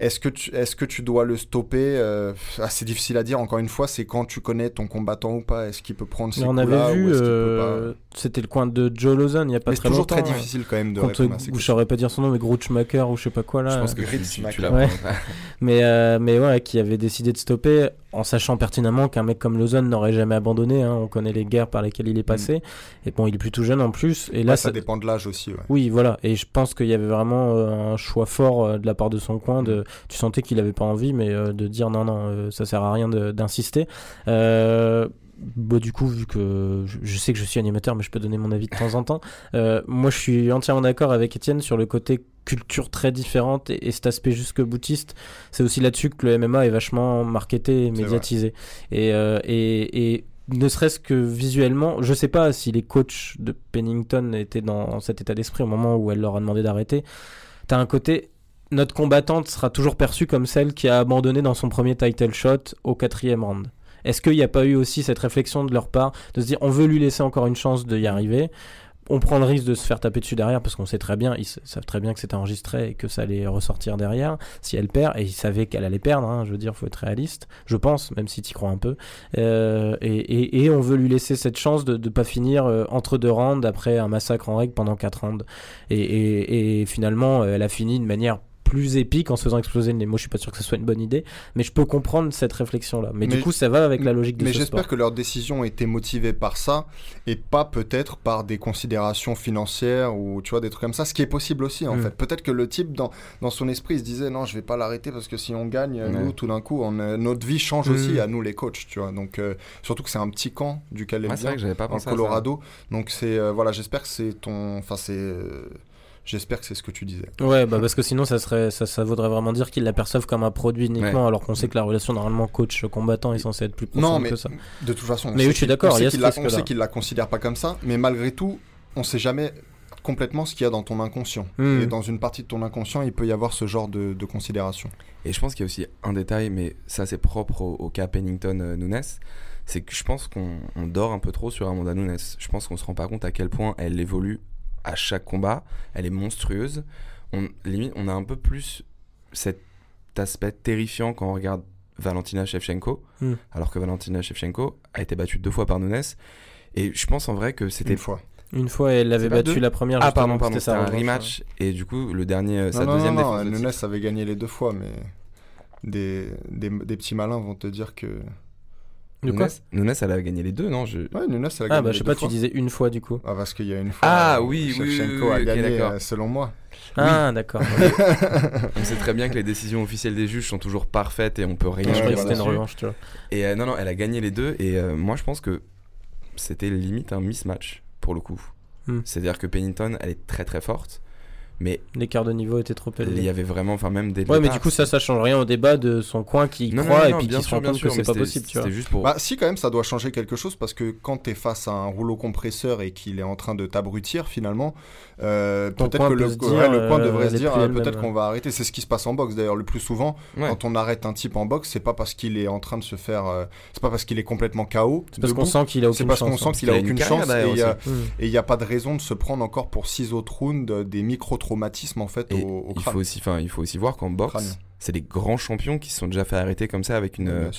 est-ce que, tu, est-ce que tu dois le stopper Euh, ah, C'est difficile à dire, encore une fois, c'est quand tu connais ton combattant ou pas. Est-ce qu'il peut prendre ses on coups-là avait ou vu, est-ce qu'il peut euh, c'était le coin de Joe Lawson il y a pas Mais c'est très toujours longtemps. très hein. difficile quand même de Contre, répondre à ces je saurais pas dire son nom, mais Grouchmaker ou je sais pas quoi là. Je pense que Ritz tu, Ouais. Mais, euh, mais ouais, qui avait décidé de stopper en sachant pertinemment qu'un mec comme Lawson n'aurait jamais abandonné. hein. On connaît les guerres par lesquelles il est passé. Et bon, il est plus tout jeune en plus. Et là, Mm. Ouais, ça ça- dépend de l'âge aussi. Ouais. Oui, voilà. Et je pense qu'il y avait vraiment euh, un choix fort de la part de son coin. De... Tu sentais qu'il avait pas envie, mais euh, de dire non, non, euh, ça sert à rien d'insister. Euh, bah, du coup, vu que je, sais que je suis animateur, mais je peux donner mon avis de temps en temps. euh, moi, je suis entièrement d'accord avec Étienne sur le côté culture très différente et, et cet aspect jusque boutiste. C'est aussi là-dessus que le MMA est vachement marketé et médiatisé. Et, euh, et, et ne serait-ce que visuellement, je sais pas si les coachs de Pennington étaient dans cet état d'esprit au moment où elle leur a demandé d'arrêter. T'as un côté, notre combattante sera toujours perçue comme celle qui a abandonné dans son premier title shot au quatrième round. Est-ce qu'il n'y a pas eu aussi cette réflexion de leur part de se dire on veut lui laisser encore une chance d'y arriver on prend le risque de se faire taper dessus derrière parce qu'on sait très bien, ils savent très bien que c'était enregistré et que ça allait ressortir derrière si elle perd et ils savaient qu'elle allait perdre, hein, je veux dire, faut être réaliste, je pense, même si tu crois un peu. Euh, et, on veut lui laisser cette chance de ne pas finir euh, entre deux rounds après un massacre en règle pendant quatre rounds. Et, finalement, elle a fini de manière plus épique en se faisant exploser le nez. Moi, je suis pas sûr que ce soit une bonne idée, mais je peux comprendre cette réflexion-là. Mais, du coup, ça va avec la logique de Mais ce j'espère que leur décision était motivée par ça et pas peut-être par des considérations financières ou tu vois des trucs comme ça, ce qui est possible aussi en Mm. fait. Peut-être que le type dans, dans son esprit il se disait non je vais pas l'arrêter parce que si on gagne Ouais. nous tout d'un coup on, a- notre vie change Mm. aussi à nous les coachs tu vois donc euh, surtout que c'est un petit camp duquel elle Ouais, c'est vient vrai que j'avais pas dans le pensé à ça. Colorado donc c'est euh, voilà j'espère que c'est ton enfin c'est euh, j'espère que c'est ce que tu disais. Ouais, bah parce que sinon ça serait ça, ça voudrait vraiment dire qu'ils l'aperçoivent comme un produit uniquement, alors qu'on sait que la relation normalement coach combattant est censée être plus profonde Non, mais que ça. de toute façon, on Mais sait oui, je suis d'accord, on sait qu'il qu'il la considère pas comme ça, mais malgré tout, on sait jamais complètement ce qu'il y a dans ton inconscient. Hmm. Et dans une partie de ton inconscient, il peut y avoir ce genre de, de considération. Et je pense qu'il y a aussi un détail, mais ça c'est propre au, au cas Pennington-Nunes, c'est que je pense qu'on on dort un peu trop sur Amanda Nunes. Je pense qu'on se rend pas compte à quel point elle évolue à chaque combat. Elle est monstrueuse. On, limite, on a un peu plus cet aspect terrifiant quand on regarde Valentina Shevchenko, Hmm. alors que Valentina Shevchenko a été battue deux fois par Nunes. Et je pense en vrai que c'était Une fois. Une fois, elle l'avait C'est pas battu deux la première. Ah pardon, pardon, c'était un rematch. Et du coup, le dernier, euh, sa non, non, deuxième non, non, défense. de Nunes avait gagné les deux fois, mais des, des, des petits malins vont te dire que. De quoi Nunes, Nunes, elle a gagné les deux, non? Je... Ouais, Nunes, elle a Ah gagné bah les je sais deux pas, tu disais une fois du coup. Ah, parce qu'il y a une fois. Ah, euh, oui, oui, oui, a oui, gagné, euh, selon moi. Ah d'accord. On sait très bien que les décisions officielles des juges sont toujours parfaites et on peut rien je Ouais, croyais dire que c'était une revanche, tu vois. Et euh, non, non, elle a gagné les deux. Et euh, moi, je pense que c'était limite un mismatch pour le coup. Hmm. C'est-à-dire que Pennington, elle est très très forte. Mais L'écart de niveau était trop il y élevé. avait vraiment, enfin, même des. Ouais, mais du coup, ça, ça change rien au débat de son coin qui non, croit non, et puis bien qui se sûr, rend compte sûr, que c'est pas possible, tu vois. Juste pour. Bah, si, quand même, ça doit changer quelque chose parce que quand t'es face à un rouleau compresseur et qu'il est en train de t'abrutir, finalement, euh, peut-être que peut le, ouais, dire, le coin euh, devrait se dire elle-même, peut-être qu'on va arrêter. C'est ce qui se passe en boxe d'ailleurs le plus souvent. Ouais. Quand on arrête un type en boxe, c'est pas parce qu'il est en train de se faire. euh, c'est pas parce qu'il est complètement KO. C'est parce qu'on sent qu'il a C'est aucune parce qu'on chance. sent hein. qu'il a aucune chance et il n'y a pas de raison de se prendre encore pour six autres rounds des micro traumatisme en fait Et au, au il crâne. faut aussi, enfin, il faut aussi voir qu'en boxe, c'est des grands champions qui se sont déjà fait arrêter comme ça avec une, euh,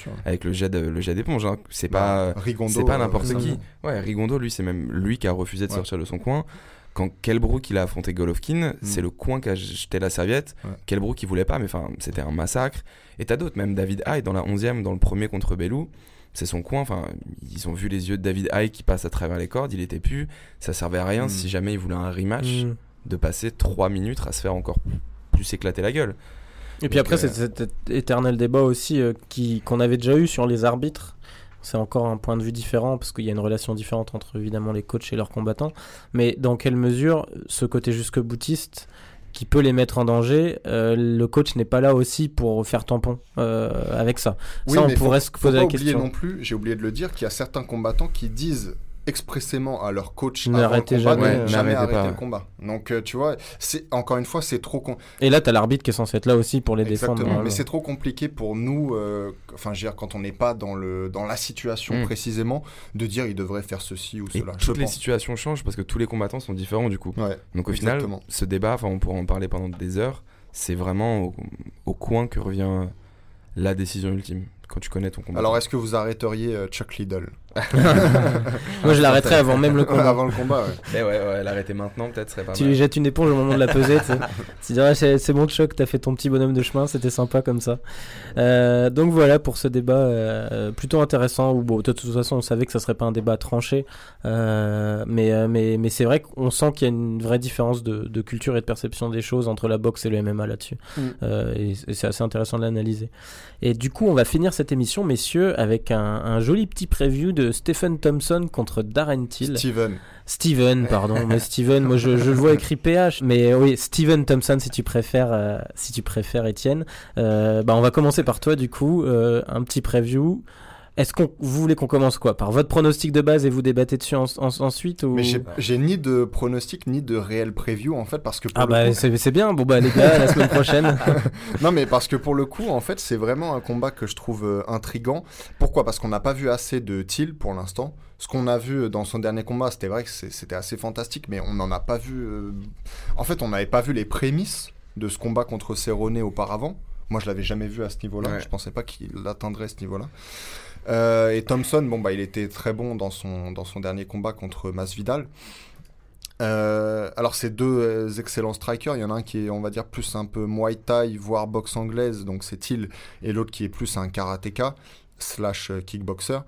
le jet, de- le jet d'éponge. hein. C'est Bah, pas, Rigondo, c'est pas euh, n'importe qui. Ouais, Rigondo, lui, c'est même lui qui a refusé de Ouais. sortir de son coin. Quand Kelbrook il a affronté Golovkin, c'est le coin qui a jeté la serviette. Ouais. Kelbrook il voulait pas, mais enfin c'était un massacre. Et t'as d'autres, même David Haye dans la 11e, dans le premier contre Bellew, c'est son coin. Enfin, ils ont vu les yeux de David Haye qui passent à travers les cordes. Il était plus. Ça servait à rien Mm. si jamais il voulait un rematch Mm. De passer 3 minutes à se faire encore plus éclater la gueule. Et puis Donc, après, euh, c'est cet éternel débat aussi euh, qui qu'on avait déjà eu sur les arbitres. C'est encore un point de vue différent parce qu'il y a une relation différente entre évidemment les coachs et leurs combattants. Mais dans quelle mesure ce côté jusque boutiste qui peut les mettre en danger, euh, le coach n'est pas là aussi pour faire tampon euh, avec ça? Oui, ça, on mais faut- pourrait se faut poser pas la oublier question. non plus, j'ai oublié de le dire, qu'il y a certains combattants qui disent expressément à leur coach N'arrêtez jamais, euh, jamais arrêter pas, le combat. Donc euh, tu vois, c'est encore une fois c'est trop con- Et là, t'as l'arbitre qui est censé être là aussi pour les défendre. exactement, normalement. mais c'est trop compliqué pour nous, euh, enfin je veux dire quand on n'est pas dans le dans la situation Mm. précisément, de dire il devrait faire ceci ou Et cela. Toutes les pense. situations changent parce que tous les combattants sont différents du coup. Ouais. Donc au Exactement. final, ce débat, enfin on pourra en parler pendant des heures, c'est vraiment au, au coin que revient la décision ultime quand tu connais ton combat. Alors est-ce que vous arrêteriez euh, Chuck Liddell? Moi, je l'arrêterais avant même le combat. Avant le combat, ouais. Eh ouais, ouais, l'arrêter maintenant peut-être serait pas Tu mal. lui jettes une éponge au moment de la pesée. tu dirais, c'est c'est bon, choc, t'as fait ton petit bonhomme de chemin, c'était sympa comme ça. Euh, donc voilà pour ce débat euh, plutôt intéressant. Où, bon, de toute façon, on savait que ça serait pas un débat tranché, euh, mais, mais, mais c'est vrai qu'on sent qu'il y a une vraie différence de, de culture et de perception des choses entre la boxe et le MMA là-dessus. Mm. Euh, et et c'est assez intéressant de l'analyser. Et du coup, on va finir cette émission, messieurs, avec un, un joli petit preview de Stephen Thompson contre Darren Till. Steven. Steven, pardon, mais Steven, moi je, je le vois écrit PH, mais oui, Steven Thompson si tu préfères, euh, si tu préfères Étienne. Euh, bah on va commencer par toi du coup, euh, un petit preview. Est-ce qu'on vous voulez qu'on commence quoi? Par votre pronostic de base et vous débattez dessus en- en- ensuite ou... Mais j'ai- ni de pronostic ni de réel preview en fait parce que pour Ah le bah coup- c'est bien, bon bah les gars, la semaine prochaine. Non, mais parce que pour le coup, en fait, c'est vraiment un combat que je trouve euh, intrigant. Pourquoi? Parce qu'on n'a pas vu assez de Till pour l'instant. Ce qu'on a vu dans son dernier combat, c'était vrai que c'était assez fantastique, mais on n'en a pas vu. euh, En fait, on n'avait pas vu les prémices de ce combat contre Cerrone auparavant. Moi, je l'avais jamais vu à ce niveau-là. Ouais. Je pensais pas qu'il atteindrait ce niveau-là. Euh, et Thompson, bon, bah, il était très bon dans son, dans son dernier combat contre Masvidal. Euh, alors c'est deux euh, excellents strikers, il y en a un qui est on va dire plus un peu Muay Thai voire boxe anglaise, donc c'est Till, et l'autre qui est plus un karatéka slash euh, kickboxer.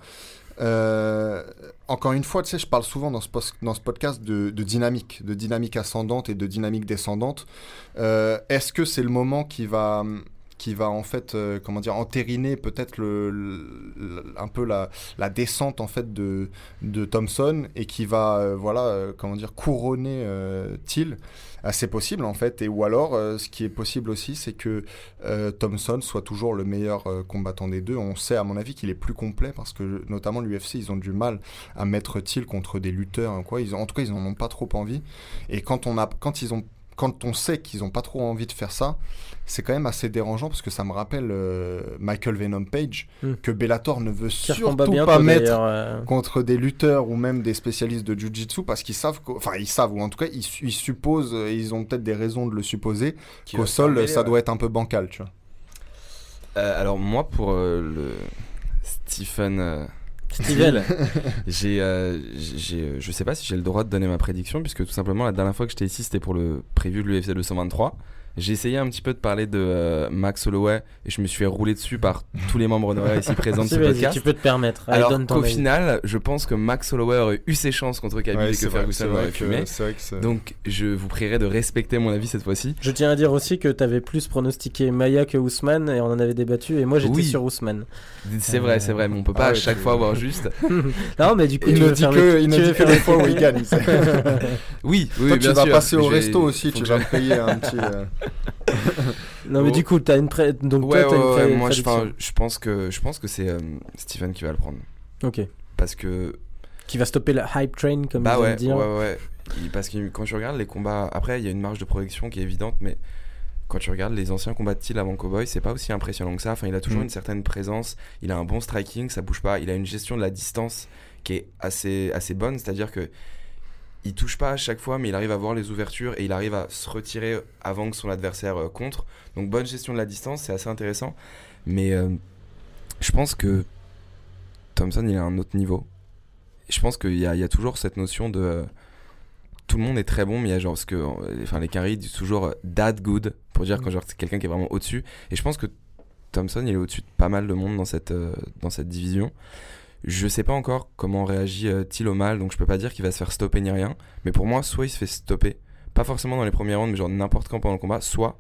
Encore une fois, tu sais, je parle souvent dans ce, dans ce podcast de, dynamique, de dynamique ascendante et de dynamique descendante. Est-ce que c'est le moment qui va, qui va en fait, euh, comment dire, entériner peut-être le, un peu la, descente en fait de, de Thompson et qui va, euh, voilà, euh, comment dire, couronner euh, Till Ah, C'est possible en fait, et ou alors ce qui est possible aussi, c'est que Thompson soit toujours le meilleur combattant des deux. On sait à mon avis qu'il est plus complet parce que notamment l'UFC ils ont du mal à mettre Till contre des lutteurs, hein, quoi. Ils en tout cas ils en ont pas trop envie. Et quand on a, quand ils ont quand on sait qu'ils n'ont pas trop envie de faire ça, c'est quand même assez dérangeant parce que ça me rappelle euh, Michael Venom Page Hmm. que Bellator ne veut Qui surtout bientôt, pas mettre euh. contre des lutteurs ou même des spécialistes de jiu-jitsu parce qu'ils savent, enfin ils savent ou en tout cas ils, su- ils supposent, euh, ils ont peut-être des raisons de le supposer qu'au sol ça doit être un peu bancal, tu vois. Euh, alors moi pour euh, le Stephen, Steven, j'ai, euh, j'ai, euh, je sais pas si j'ai le droit de donner ma prédiction puisque tout simplement la dernière fois que j'étais ici c'était pour le prévu de l'UFC 223. J'ai essayé un petit peu de parler de euh, Max Holloway et je me suis fait rouler dessus par tous les membres honoraires ici présents de ce podcast. tu peux te permettre. Allez, Alors donne ton qu'au avis. final, je pense que Max Holloway aurait eu ses chances contre Khabib et que Ferguson aurait que- fumé. que Donc je vous prierai de respecter mon avis cette fois-ci. Je tiens à dire aussi que t'avais plus pronostiqué Maya que Ousmane et on en avait débattu et moi j'étais Oui. sur Ousmane. C'est vrai, c'est vrai, mais on peut pas Ah à chaque tu- fois avoir juste. Non mais du coup Il tu ne dit que, le- il ne tu dit que faire les le fois où il gagne. Oui, oui, Toi, bien tu vas passer au resto aussi, tu vas payer un petit. Non mais Oh. du coup t'as une pré... donc Ouais, toi ouais, une ouais, pré- moi je, pense que je pense que c'est euh, Steven qui va le prendre Ok. parce que Qui va stopper la hype train comme bah ils ouais, dire. ouais ouais Il- parce que quand tu regardes les combats après il y a une marge de progression qui est évidente mais quand tu regardes les anciens combats de avant Cowboy, c'est pas aussi impressionnant que ça. Enfin, il a toujours Mm. une certaine présence, il a un bon striking, ça bouge pas, il a une gestion de la distance qui est assez, assez bonne, c'est-à-dire que il touche pas à chaque fois, mais il arrive à voir les ouvertures et il arrive à se retirer avant que son adversaire euh, contre. Donc bonne gestion de la distance, c'est assez intéressant. Mais euh, je pense que Thompson, il est à un autre niveau. Je pense qu'il y, a- y a toujours cette notion de... euh, tout le monde est très bon, mais il y a genre... Parce que, enfin, les carrés disent toujours that good, pour dire quand genre c'est quelqu'un qui est vraiment au-dessus. Et je pense que Thompson, il est au-dessus de pas mal de monde dans cette, dans cette division. Je sais pas encore comment réagit Thiel au mal, donc je peux pas dire qu'il va se faire stopper ni rien. Mais pour moi, soit il se fait stopper, pas forcément dans les premiers rounds, mais genre n'importe quand pendant le combat, soit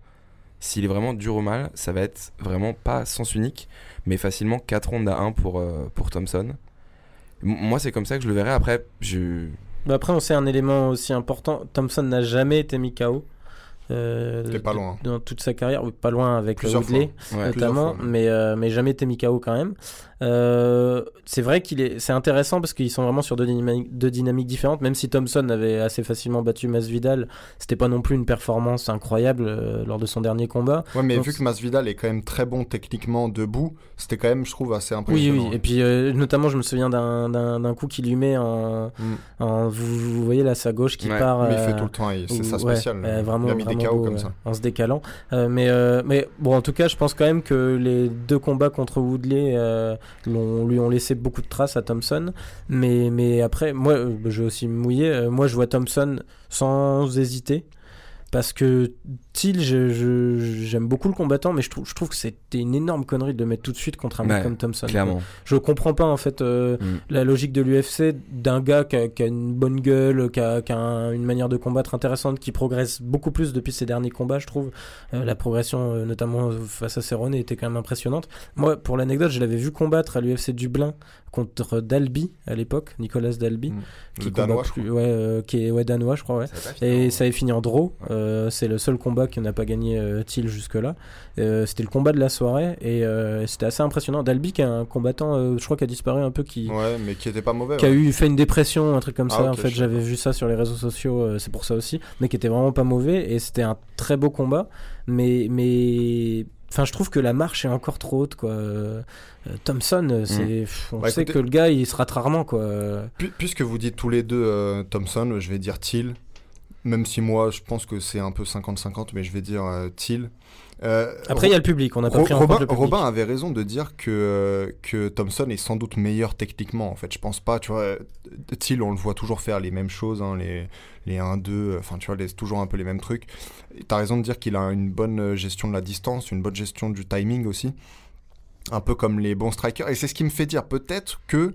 s'il est vraiment dur au mal, ça va être vraiment pas sens unique, mais facilement 4 rounds à 1 pour, euh, pour Thompson. Moi, c'est comme ça que je le verrai. Après, je. Après, on sait un élément aussi important. Thompson n'a jamais été mis KO. Euh, T'es pas loin. Dans toute sa carrière, oui, pas loin avec Plusieurs Woodley. Ouais. notamment, mais, euh, mais jamais été mis KO quand même. Euh, c'est vrai qu'il est, c'est intéressant parce qu'ils sont vraiment sur deux dynamiques, deux dynamiques différentes. Même si Thompson avait assez facilement battu Masvidal, c'était pas non plus une performance incroyable euh, lors de son dernier combat. Ouais, mais Donc, vu que Masvidal est quand même très bon techniquement debout, c'était quand même, je trouve, assez Oui, impressionnant. oui. Et puis notamment, je me souviens d'un, coup qu'il lui met en, Mm. en- vous, vous voyez là sa gauche qui Ouais, part. Mais il fait tout le temps, c'est ça spécial. euh, vraiment, KO beau, comme ça. en se décalant. Euh, mais, euh, mais bon, en tout cas, je pense quand même que les deux combats contre Woodley euh, l'ont- lui ont laissé beaucoup de traces à Thompson. Mais, mais après, moi, euh, je vais aussi me mouiller. Moi, je vois Thompson sans hésiter. Parce que Je- j'aime beaucoup le combattant, mais je trouve, je trouve que c'était une énorme connerie de le mettre tout de suite contre un mec Ouais, comme Thompson. Clairement. Je comprends pas en fait euh, Mm. la logique de l'UFC d'un gars qui a, qui a une bonne gueule, qui a, qui a un- une manière de combattre intéressante, qui progresse beaucoup plus depuis ses derniers combats, je trouve. Euh, la progression, euh, notamment face à Cerrone, était quand même impressionnante. Moi, pour l'anecdote, je l'avais vu combattre à l'UFC Dublin contre Dalby à l'époque, Nicolas Dalby, Mm. qui Le Danois, je plus, ouais, euh, qui est ouais, danois, je crois, ouais. Ça Et en- ça avait fini en draw. Euh, c'est le seul combat qui n'a pas gagné euh, Thiel jusque-là. Euh, c'était le combat de la soirée et euh, c'était assez impressionnant. Dalby, qui est un combattant, euh, je crois, qui a disparu un peu, qui, Ouais, mais qui était pas mauvais. qui a eu fait une dépression, un truc comme Ah, ça. en fait, j'avais vu ça sur les réseaux sociaux, c'est pour ça aussi. Mais qui était vraiment pas mauvais et c'était un très beau combat. Mais, mais, enfin, je trouve que la marche est encore trop haute, quoi. Thompson, c'est, pff, on Bah, sait écoutez- que le gars, il se rate rarement, quoi. Pu- Puisque vous dites tous les deux euh, Thompson, je vais dire Thiel. Même si moi, je pense que c'est un peu 50-50, mais je vais dire euh, Thiel. Euh, Après, il y a le public, on n'a pas Ro- pris en Robin, compte le public. Robin avait raison de dire que, euh, que Thompson est sans doute meilleur techniquement. En fait, je pense pas. Tu vois, euh, Thiel, on le voit toujours faire les mêmes choses, hein, les, les 1-2, enfin, tu vois, les- toujours un peu les mêmes trucs. T'as raison de dire qu'il a une bonne gestion de la distance, une bonne gestion du timing aussi. Un peu comme les bons strikers. Et c'est ce qui me fait dire peut-être que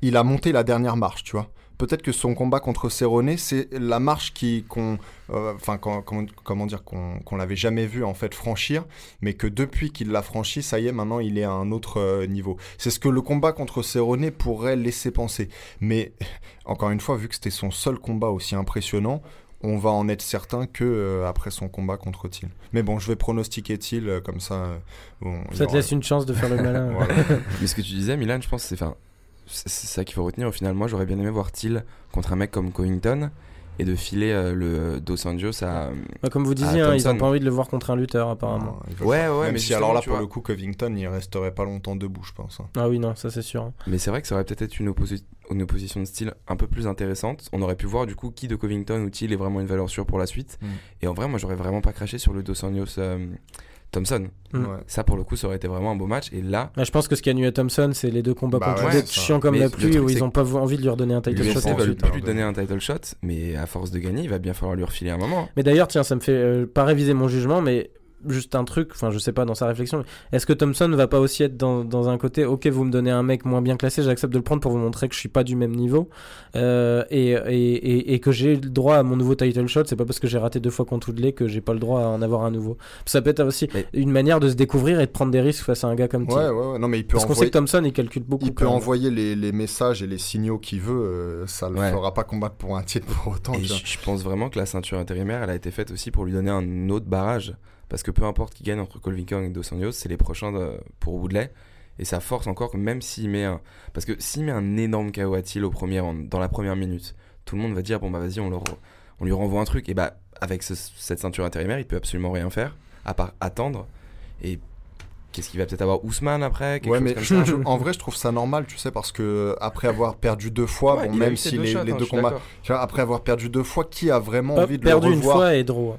il a monté la dernière marche, tu vois. Peut-être que son combat contre Cerrone, c'est la marche qui qu'on, euh, enfin, comment, comment dire, qu'on l'avait jamais vu en fait franchir, mais que depuis qu'il l'a franchi, ça y est, maintenant il est à un autre euh, niveau. C'est ce que le combat contre Cerrone pourrait laisser penser. Mais encore une fois, vu que c'était son seul combat aussi impressionnant, on va en être certain que euh, après son combat contre Thiel. Mais bon, je vais pronostiquer Thiel euh, comme ça. euh, bon, Ça te aura- laisse une chance de faire le malin. Voilà. Mais ce que tu disais, Milan, je pense que c'est, enfin, c'est ça qu'il faut retenir. Au final, moi, j'aurais bien aimé voir Thiel contre un mec comme Covington et de filer euh, le Dos Anjos à. Bah, comme vous Ah, disiez, hein, ils n'ont pas envie de le voir contre un lutteur, apparemment. Non, veut Ouais, ouais, Même mais si alors là, pour vois. le coup, Covington, il resterait pas longtemps debout, je pense. hein. Ah oui, non, ça c'est sûr. Mais c'est vrai que ça aurait peut-être été une, opposi- une opposition de style un peu plus intéressante. On aurait pu voir du coup qui de Covington ou Thiel est vraiment une valeur sûre pour la suite. Mm. Et en vrai, moi, j'aurais vraiment pas craché sur le Dos Anjos euh, Thompson. Mm. Ça, pour le coup, ça aurait été vraiment un beau match. Et là, Bah, je pense que ce qui a nuit à Thompson, c'est les deux combats Bah contre ouais, chiants comme Mais la pluie, où ils n'ont pas envie de lui redonner un title shot. veulent ensuite, plus hein, donner un title shot, mais à force de gagner, il va bien falloir lui refiler un moment. Mais d'ailleurs, tiens, ça me fait euh, pas réviser mon jugement, mais juste un truc, enfin je sais pas dans sa réflexion, est-ce que Thompson va pas aussi être dans, dans un côté, ok vous me donnez un mec moins bien classé, j'accepte de le prendre pour vous montrer que je suis pas du même niveau euh, et, et, et, et que j'ai le droit à mon nouveau title shot, c'est pas parce que j'ai raté deux fois contre Woodley que j'ai pas le droit à en avoir un nouveau. Ça peut être aussi Mais- une manière de se découvrir et de prendre des risques face à un gars comme. Ouais, ouais, ouais. Non, mais il peut Parce qu'on sait envoyer, que Thompson il calcule beaucoup. il peut envoyer les, les messages et les signaux qu'il veut. euh, ça le Ouais. fera pas combattre pour un titre pour autant. Et je pense vraiment que la ceinture intérimaire, elle a été faite aussi pour lui donner un autre barrage. Parce que peu importe qui gagne entre Colvin et Dos Anjos, c'est les prochains de- pour Woodley. Et ça force encore que même s'il met un. Parce que s'il met un énorme KO à Thiel au premier round, dans la première minute, tout le monde va dire bon bah vas-y, on, on lui renvoie un truc. Et bah avec ce- cette ceinture intérimaire, il peut absolument rien faire, à part attendre. Et qu'est-ce qu'il va peut-être avoir Ousmane après quelque Ouais, chose mais comme je- ça je- en vrai, je trouve ça normal, tu sais, parce que après avoir perdu deux fois, Ouais, bon, même si les, shots, les hein, deux combats, d'accord. tu vois, après avoir perdu deux fois, qui a vraiment Pas envie de perdu le une revoir fois et draw.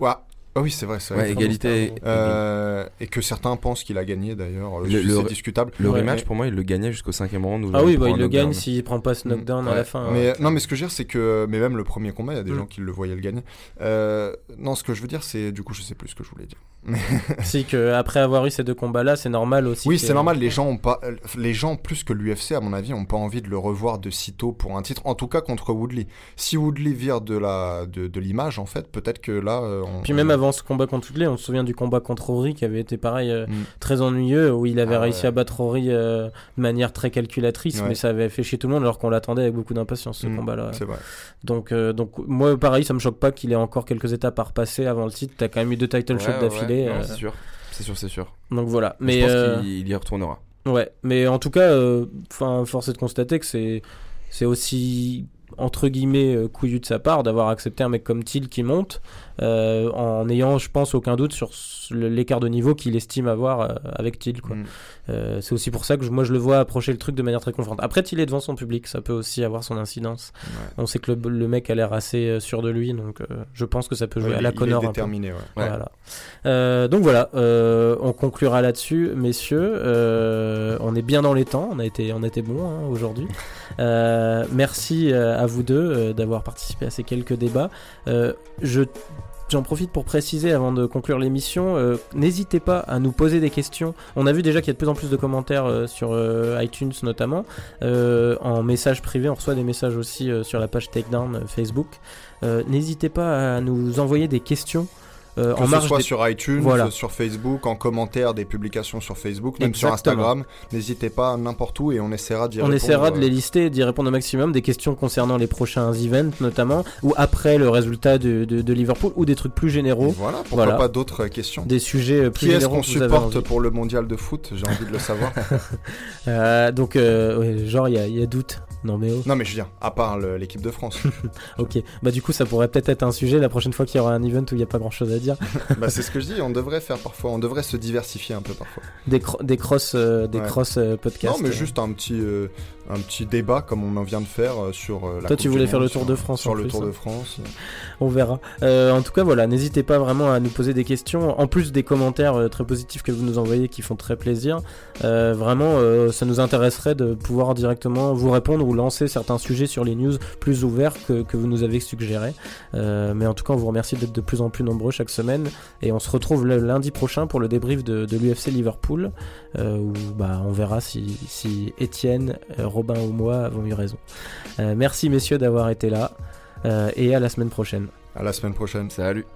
Ouais. Ah oui, c'est vrai, c'est vrai. Ouais, égalité. Euh, et que certains pensent qu'il a gagné d'ailleurs, Le- c'est le- discutable. Le Ouais, rematch, mais- pour moi, il le gagnait jusqu'au cinquième round. où Ah oui, bah, il le gagne s'il prend pas ce knockdown à Ouais. la fin. Mais ouais. non, mais ce que je veux dire, c'est que, mais même le premier combat, il y a des Mm. gens qui le voyaient le gagner. Euh, non, ce que je veux dire, c'est, du coup, je sais plus ce que je voulais dire. Si que après avoir eu ces deux combats-là, c'est normal aussi. Oui, c'est normal. Les gens ont pas, euh, les gens plus que l'UFC, à mon avis, ont pas envie de le revoir de sitôt pour un titre. En tout cas, contre Woodley. Si Woodley vire de la, de, de l'image, en fait, peut-être que là, euh, on- Puis même avant ce combat contre Woodley, on se souvient du combat contre Rory qui avait été pareil euh, Mm. très ennuyeux où il avait Ah réussi ouais. à battre Rory euh, de manière très calculatrice, Ouais. mais ça avait fait chier tout le monde alors qu'on l'attendait avec beaucoup d'impatience ce Mm, combat-là. Donc, euh, donc moi pareil, ça me choque pas qu'il ait encore quelques étapes à repasser avant le titre. T'as quand même eu deux title shots d'affilée. C'est sûr, c'est sûr, c'est sûr. donc voilà. Mais je pense qu'il il y retournera. Ouais, mais en tout cas, enfin, force est de constater que c'est c'est aussi entre guillemets couillu de sa part d'avoir accepté un mec comme Thiel qui monte euh, en ayant, je pense, aucun doute sur l'écart de niveau qu'il estime avoir euh, avec Thiel. Quoi. Mm. Euh, c'est aussi pour ça que je- moi je le vois approcher le truc de manière très confiante. Après, Thiel est devant son public, ça peut aussi avoir son incidence. Ouais. On sait que le, le mec a l'air assez sûr de lui, donc euh, je pense que ça peut jouer Ouais, à la il est Connor déterminé, ouais. Ouais. Voilà. Donc voilà, on conclura là-dessus, messieurs. On est bien dans les temps, on a été, on a été bon hein, aujourd'hui. Merci à vous deux d'avoir participé à ces quelques débats. Je J'en profite pour préciser avant de conclure l'émission, euh, n'hésitez pas à nous poser des questions. On a vu déjà qu'il y a de plus en plus de commentaires euh, sur euh, iTunes notamment. En message privé, on reçoit des messages aussi sur la page Takedown Facebook. N'hésitez pas à nous envoyer des questions euh, Que en ce marge soit des- sur iTunes, Voilà. sur Facebook, en commentaire des publications sur Facebook, même sur. Instagram. N'hésitez pas n'importe où et on essaiera d'y On répondre. essaiera de euh, les lister d'y répondre au maximum. Des questions concernant les prochains events notamment, ou après le résultat de, de- de Liverpool, ou des trucs plus généraux, Voilà, pourquoi Voilà. pas d'autres euh, questions des sujets plus Qui est-ce qu'on supporte pour le mondial de foot? J'ai envie de le savoir. Euh, Donc, euh, ouais, genre, il y, a- il y a doute. Non mais oh. non, mais je viens, à part l'équipe de France. ok. Bah du coup, ça pourrait peut-être être un sujet la prochaine fois qu'il y aura un event où il n'y a pas grand-chose à dire. bah, c'est ce que je dis, on devrait faire parfois, on devrait se diversifier un peu parfois. Des, cro- des cross, euh, des Ouais. cross euh, podcasts. non, mais juste un petit, euh, un petit débat comme on en vient de faire euh, sur euh, la Toi, tu voulais faire le Tour de France, Sur en le plus, Tour hein. de France. On verra. Euh, en tout cas, voilà, n'hésitez pas vraiment à nous poser des questions. En plus des commentaires très positifs que vous nous envoyez qui font très plaisir, euh, vraiment, euh, ça nous intéresserait de pouvoir directement vous répondre ou lancer certains sujets sur les news plus ouverts que, que vous nous avez suggérés. Mais en tout cas, on vous remercie d'être de plus en plus nombreux chaque semaine. Et on se retrouve le lundi prochain pour le débrief de, de l'UFC Liverpool, où bah, on verra si, si Étienne, Robin ou moi avons eu raison. Euh, merci messieurs d'avoir été là. euh, et à la semaine prochaine. À la semaine prochaine. Salut.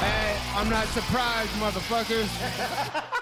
Hey, I'm not surprised, motherfuckers.